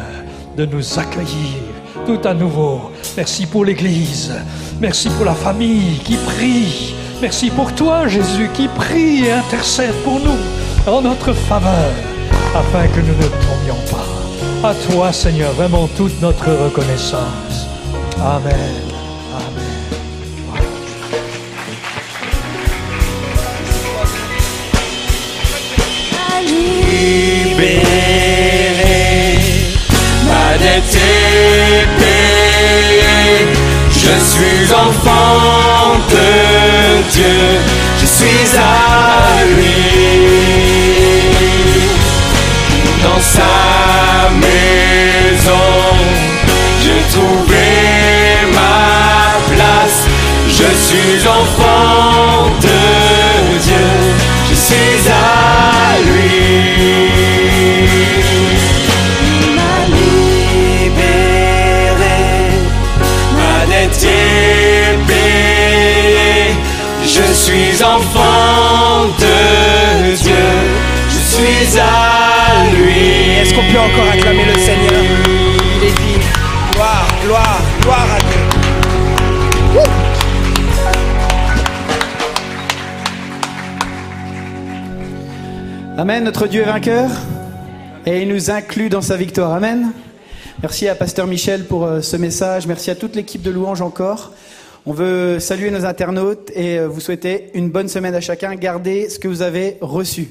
de nous accueillir tout à nouveau. Merci pour l'Église. Merci pour la famille qui prie. Merci pour toi, Jésus, qui prie et intercède pour nous en notre faveur, afin que nous ne tombions pas. À toi, Seigneur, vraiment toute notre reconnaissance. Amen. libéré, est payée. Je suis enfant de Dieu, je suis à lui. Dans sa maison, j'ai trouvé ma place. Je suis enfant de Dieu, je suis à lui. Il m'a libéré, ma dette. Je suis enfant de Dieu, je suis à lui. Est-ce qu'on peut encore acclamer le Seigneur Il est dit, gloire, gloire, gloire à Dieu. Amen, notre Dieu est vainqueur et il nous inclut dans sa victoire. Amen. Merci à Pasteur Michel pour euh, ce message. Merci à toute l'équipe de louanges encore. On veut saluer nos internautes et euh, vous souhaiter une bonne semaine à chacun. Gardez ce que vous avez reçu.